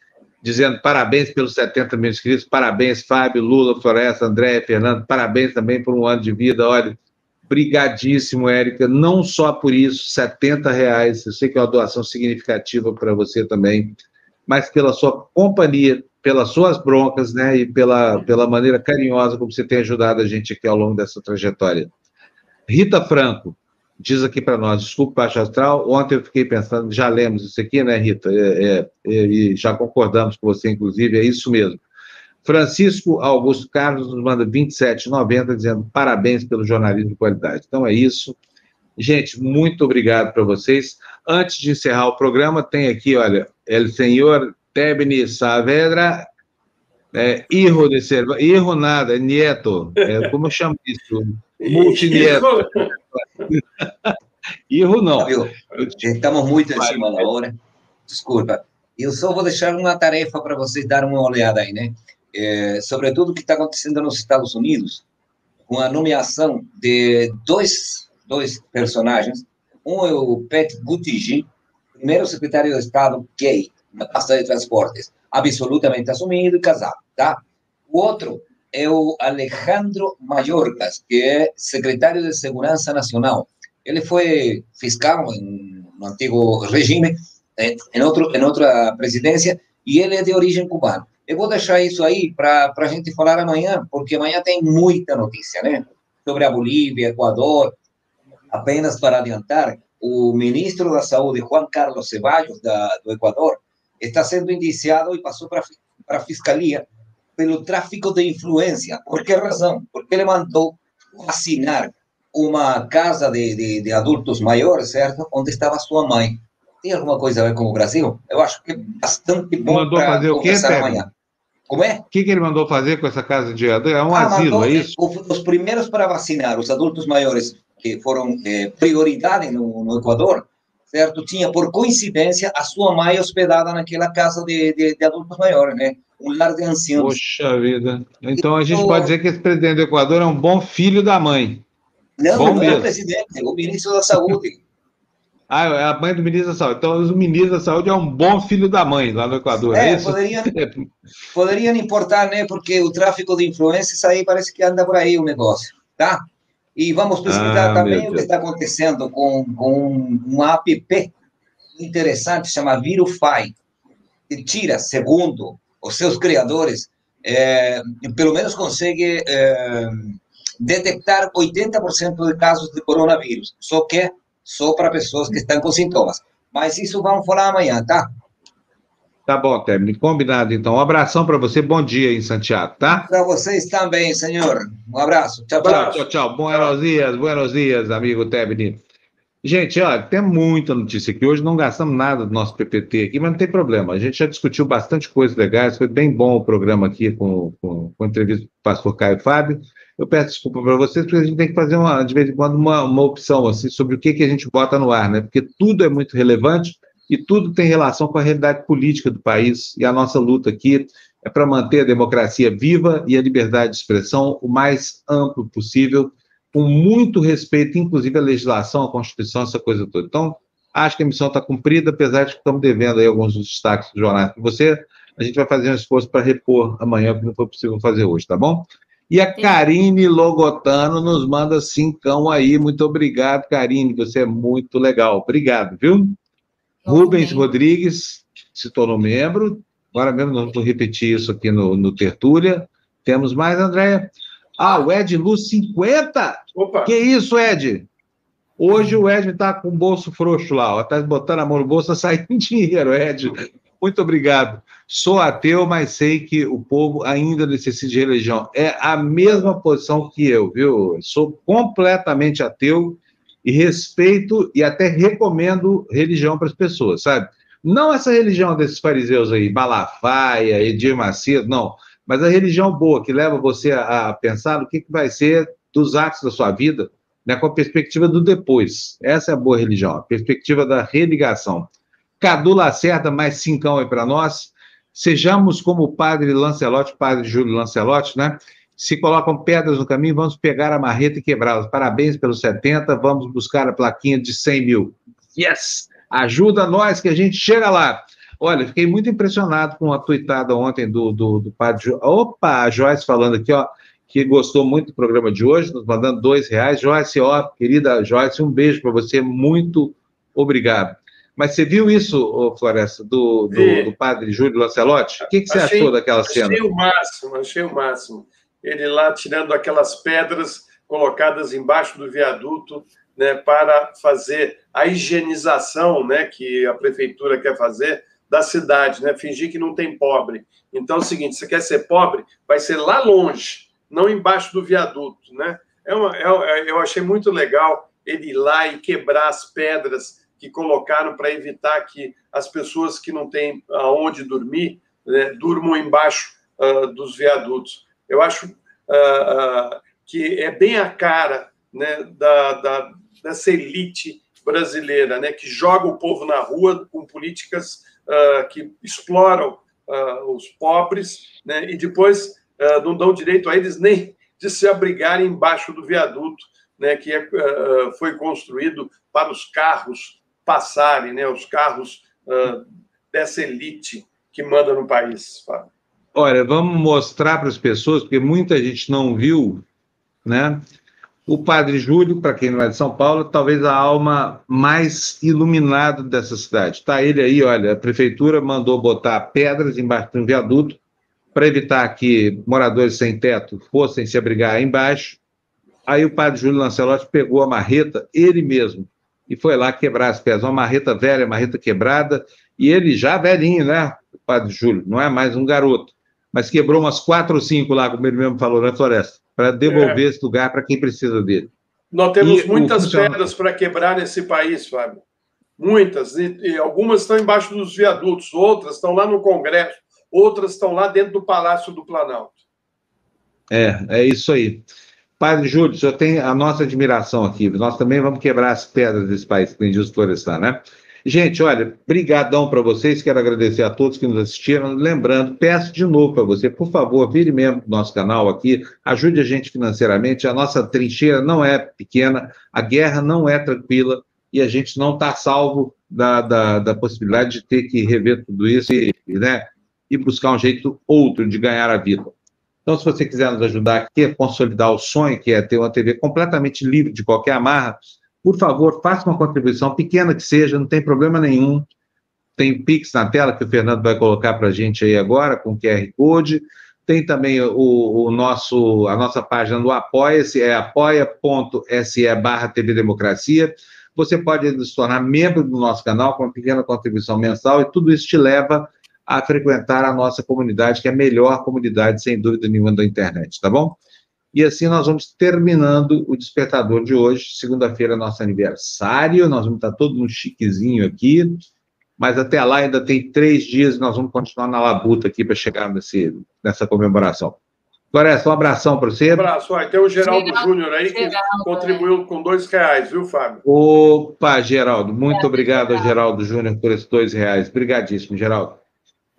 [SPEAKER 1] dizendo parabéns pelos 70 mil inscritos, parabéns, Fábio, Lula, Floresta, André, Fernando, parabéns também por um ano de vida. Olha, brigadíssimo, Érica, não só por isso, 70 reais, eu sei que é uma doação significativa para você também, mas pela sua companhia, pelas suas broncas, né, e pela, pela maneira carinhosa como você tem ajudado a gente aqui ao longo dessa trajetória. Rita Franco, diz aqui para nós, desculpe, Baixo Astral, ontem eu fiquei pensando, já lemos isso aqui, né, Rita? É, é, é, e já concordamos com você, inclusive, é isso mesmo. Francisco Augusto Carlos nos manda 27,90, dizendo parabéns pelo jornalismo de qualidade. Então é isso. Gente, muito obrigado para vocês. Antes de encerrar o programa, tem aqui, olha, El Senhor Tebni Saavedra, é, hijo de Cervantes, hijo nada, nieto, é, como chama isso? Multinieto.
[SPEAKER 6] Erro não. Fábio, estamos muito em cima da hora. Desculpa. Eu só vou deixar uma tarefa para vocês dar uma olhada aí, né? É, sobretudo o que está acontecendo nos Estados Unidos, com a nomeação de dois, dois personagens. Um é o Pete Buttigieg, primeiro secretário de Estado gay na pasta de transportes, absolutamente assumido e casado, tá? O outro é o Alejandro Mayorkas, que é secretário de Segurança Nacional. Ele foi fiscal no antigo regime, em, outro, em outra presidência, e ele é de origem cubana. Eu vou deixar isso aí para a gente falar amanhã, porque amanhã tem muita notícia, né? Sobre a Bolívia, Equador. Apenas para adiantar, o ministro da Saúde, Juan Carlos Ceballos, da, do Equador, está sendo indiciado e passou para a fiscalia pelo tráfico de influência. Por que razão? Porque ele mandou vacinar uma casa de, de, de, adultos maiores, certo? Onde estava sua mãe. Tem alguma coisa a ver com o Brasil? Eu acho que é bastante bom
[SPEAKER 1] mandou fazer o quê,
[SPEAKER 6] amanhã. Como é?
[SPEAKER 1] O que, que ele mandou fazer com essa casa de adultos? É um ah, asilo, é isso?
[SPEAKER 6] Os primeiros para vacinar os adultos maiores que foram eh, prioridade no, no Equador, certo? Tinha, por coincidência, a sua mãe hospedada naquela casa de, de, de adultos maiores, né? um lar de anciãos.
[SPEAKER 1] Poxa vida. Então a gente pode dizer que esse presidente do Equador é um bom filho da mãe.
[SPEAKER 6] Não, bom não mesmo. é o presidente, é o ministro da Saúde.
[SPEAKER 1] ah, é a mãe do ministro da Saúde. Então o ministro da Saúde é um bom filho da mãe lá no Equador. É, é
[SPEAKER 6] poderiam, poderiam importar, né? Porque o tráfico de influências aí parece que anda por aí o negócio, tá? E vamos pesquisar ah, também o que está acontecendo com, com um app interessante, chama Virufy, que tira, segundo os seus criadores, é, pelo menos consegue é, detectar 80% de casos de coronavírus, só que só para pessoas que estão com sintomas. Mas isso vamos falar amanhã, tá?
[SPEAKER 1] Tá bom, Termine. Combinado, então. Um abração para você. Bom dia em Santiago, tá?
[SPEAKER 6] Para vocês também, senhor. Um abraço. Tchau,
[SPEAKER 1] tchau. Tchau, tchau. Buenos dias, buenos dias, amigo Tebni. Gente, olha, tem muita notícia aqui. Hoje não gastamos nada do nosso PPT aqui, mas não tem problema. A gente já discutiu bastante coisas legais. Foi bem bom o programa aqui com, com, com a entrevista do pastor Caio Fábio. Eu peço desculpa para vocês, porque a gente tem que fazer, uma, de vez em quando, uma, uma opção assim, sobre o que, que a gente bota no ar, né? Porque tudo é muito relevante e tudo tem relação com a realidade política do país. E a nossa luta aqui é para manter a democracia viva e a liberdade de expressão o mais amplo possível com muito respeito, inclusive, à legislação, à Constituição, essa coisa toda. Então, acho que a missão está cumprida, apesar de que estamos devendo aí alguns destaques do jornal para você. A gente vai fazer um esforço para repor amanhã, o que não foi possível fazer hoje, tá bom? E a Karine Logotano nos manda cincão aí. Muito obrigado, Karine. Você é muito legal. Obrigado, viu? Rubens Rodrigues se tornou membro. Agora mesmo não vou repetir isso aqui no, no Tertúlia. Temos mais, Andréia? Ah, o Ed Luz 50? Opa. Que isso, Ed? Hoje o Ed está com o bolso frouxo lá, está botando a mão no bolso, está saindo dinheiro, Ed. Muito obrigado. Sou ateu, mas sei que o povo ainda necessita de religião. É a mesma posição que eu, viu? Sou completamente ateu e respeito e até recomendo religião para as pessoas, sabe? Não essa religião desses fariseus aí, Malafaia, Edir Macedo, não. Mas a religião boa, que leva você a, pensar no que, que vai ser dos atos da sua vida, né, com a perspectiva do depois. Essa é a boa religião, a perspectiva da religação. Cadu Lacerda, mais cincão aí para nós. Sejamos como o padre Lancelotti, padre Júlio Lancelotti, né? Se colocam pedras no caminho, vamos pegar a marreta e quebrá-las. Parabéns pelos 70, vamos buscar a plaquinha de 100 mil. Yes! Ajuda nós que a gente chega lá. Olha, fiquei muito impressionado com a tuitada ontem do, do, do padre. Jo... Opa, a Joyce falando aqui, ó, que gostou muito do programa de hoje, nos mandando dois reais. Joyce, ó, querida Joyce, um beijo para você, muito obrigado. Mas você viu isso, Floresta, do, do, do, padre Júlio Lancelotti? O que, que você achei, achou daquela cena?
[SPEAKER 3] Achei o máximo, achei o máximo. Ele lá tirando aquelas pedras colocadas embaixo do viaduto né, para fazer a higienização né, que a prefeitura quer fazer da cidade, né? Fingir que não tem pobre. Então é o seguinte: você quer ser pobre, vai ser lá longe, não embaixo do viaduto, né? É uma, é, é eu achei muito legal ele ir lá e quebrar as pedras que colocaram para evitar que as pessoas que não têm aonde dormir né, durmam embaixo uh, dos viadutos. Eu acho uh, uh, que é bem a cara né, da, da, dessa elite brasileira, né, que joga o povo na rua com políticas uh, que exploram os pobres, né, e depois não dão direito a eles nem de se abrigarem embaixo do viaduto, né, que é, foi construído para os carros passarem, né, os carros dessa elite que manda no país. Fábio.
[SPEAKER 1] Olha, vamos mostrar para as pessoas, porque muita gente não viu, né? O Padre Júlio, para quem não é de São Paulo, talvez a alma mais iluminada dessa cidade. Está ele aí, olha, a prefeitura mandou botar pedras embaixo de um viaduto para evitar que moradores sem teto fossem se abrigar aí embaixo. Aí o Padre Júlio Lancelotti pegou a marreta, ele mesmo, e foi lá quebrar as pedras. Uma marreta velha, marreta quebrada, e ele já velhinho, né, o Padre Júlio, não é mais um garoto, mas quebrou umas quatro ou cinco lá, como ele mesmo falou, na floresta para devolver é. esse lugar para quem precisa dele.
[SPEAKER 3] Nós temos e muitas pedras para quebrar nesse país, Fábio. Muitas. E, e, algumas estão embaixo dos viadutos, outras estão lá no Congresso, outras estão lá dentro do Palácio do Planalto.
[SPEAKER 1] É, é isso aí. Padre Júlio, o senhor tem a nossa admiração aqui. Nós também vamos quebrar as pedras desse país que tem de florestar, né? Gente, olha, brigadão para vocês, quero agradecer a todos que nos assistiram. Lembrando, peço de novo para você, por favor, vire membro do nosso canal aqui, ajude a gente financeiramente. A nossa trincheira não é pequena, a guerra não é tranquila e a gente não está salvo da, da, da, possibilidade de ter que rever tudo isso e, né, e buscar um jeito outro de ganhar a vida. Então, se você quiser nos ajudar aqui a consolidar o sonho, que é ter uma TV completamente livre de qualquer amarra, por favor, faça uma contribuição, pequena que seja, não tem problema nenhum. Tem Pix na tela que o Fernando vai colocar para a gente aí agora, com QR Code. Tem também o, o nosso, a nossa página do Apoia-se, é apoia.se barra TV Democracia. Você pode se tornar membro do nosso canal com uma pequena contribuição mensal e tudo isso te leva a frequentar a nossa comunidade, que é a melhor comunidade, sem dúvida nenhuma, da internet, tá bom? E assim nós vamos terminando o despertador de hoje. Segunda-feira é nosso aniversário, nós vamos estar todo um chiquezinho aqui, mas até lá ainda tem três dias e nós vamos continuar na labuta aqui para chegar nesse, nessa comemoração. Floresta, um abração para você. Um
[SPEAKER 3] abraço. Olha, tem o Geraldo Júnior aí que Geraldo, contribuiu com dois reais, viu, Fábio?
[SPEAKER 1] Opa, Geraldo, muito é, obrigado ao Geraldo Júnior por esses dois reais. Obrigadíssimo, Geraldo.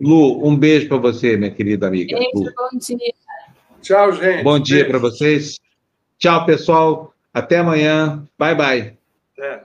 [SPEAKER 1] Lu, um beijo para você, minha querida amiga. Beijo,
[SPEAKER 3] Lu. bom dia. Tchau, gente.
[SPEAKER 1] Bom dia para vocês. Tchau, pessoal. Até amanhã. Bye, bye.
[SPEAKER 3] É.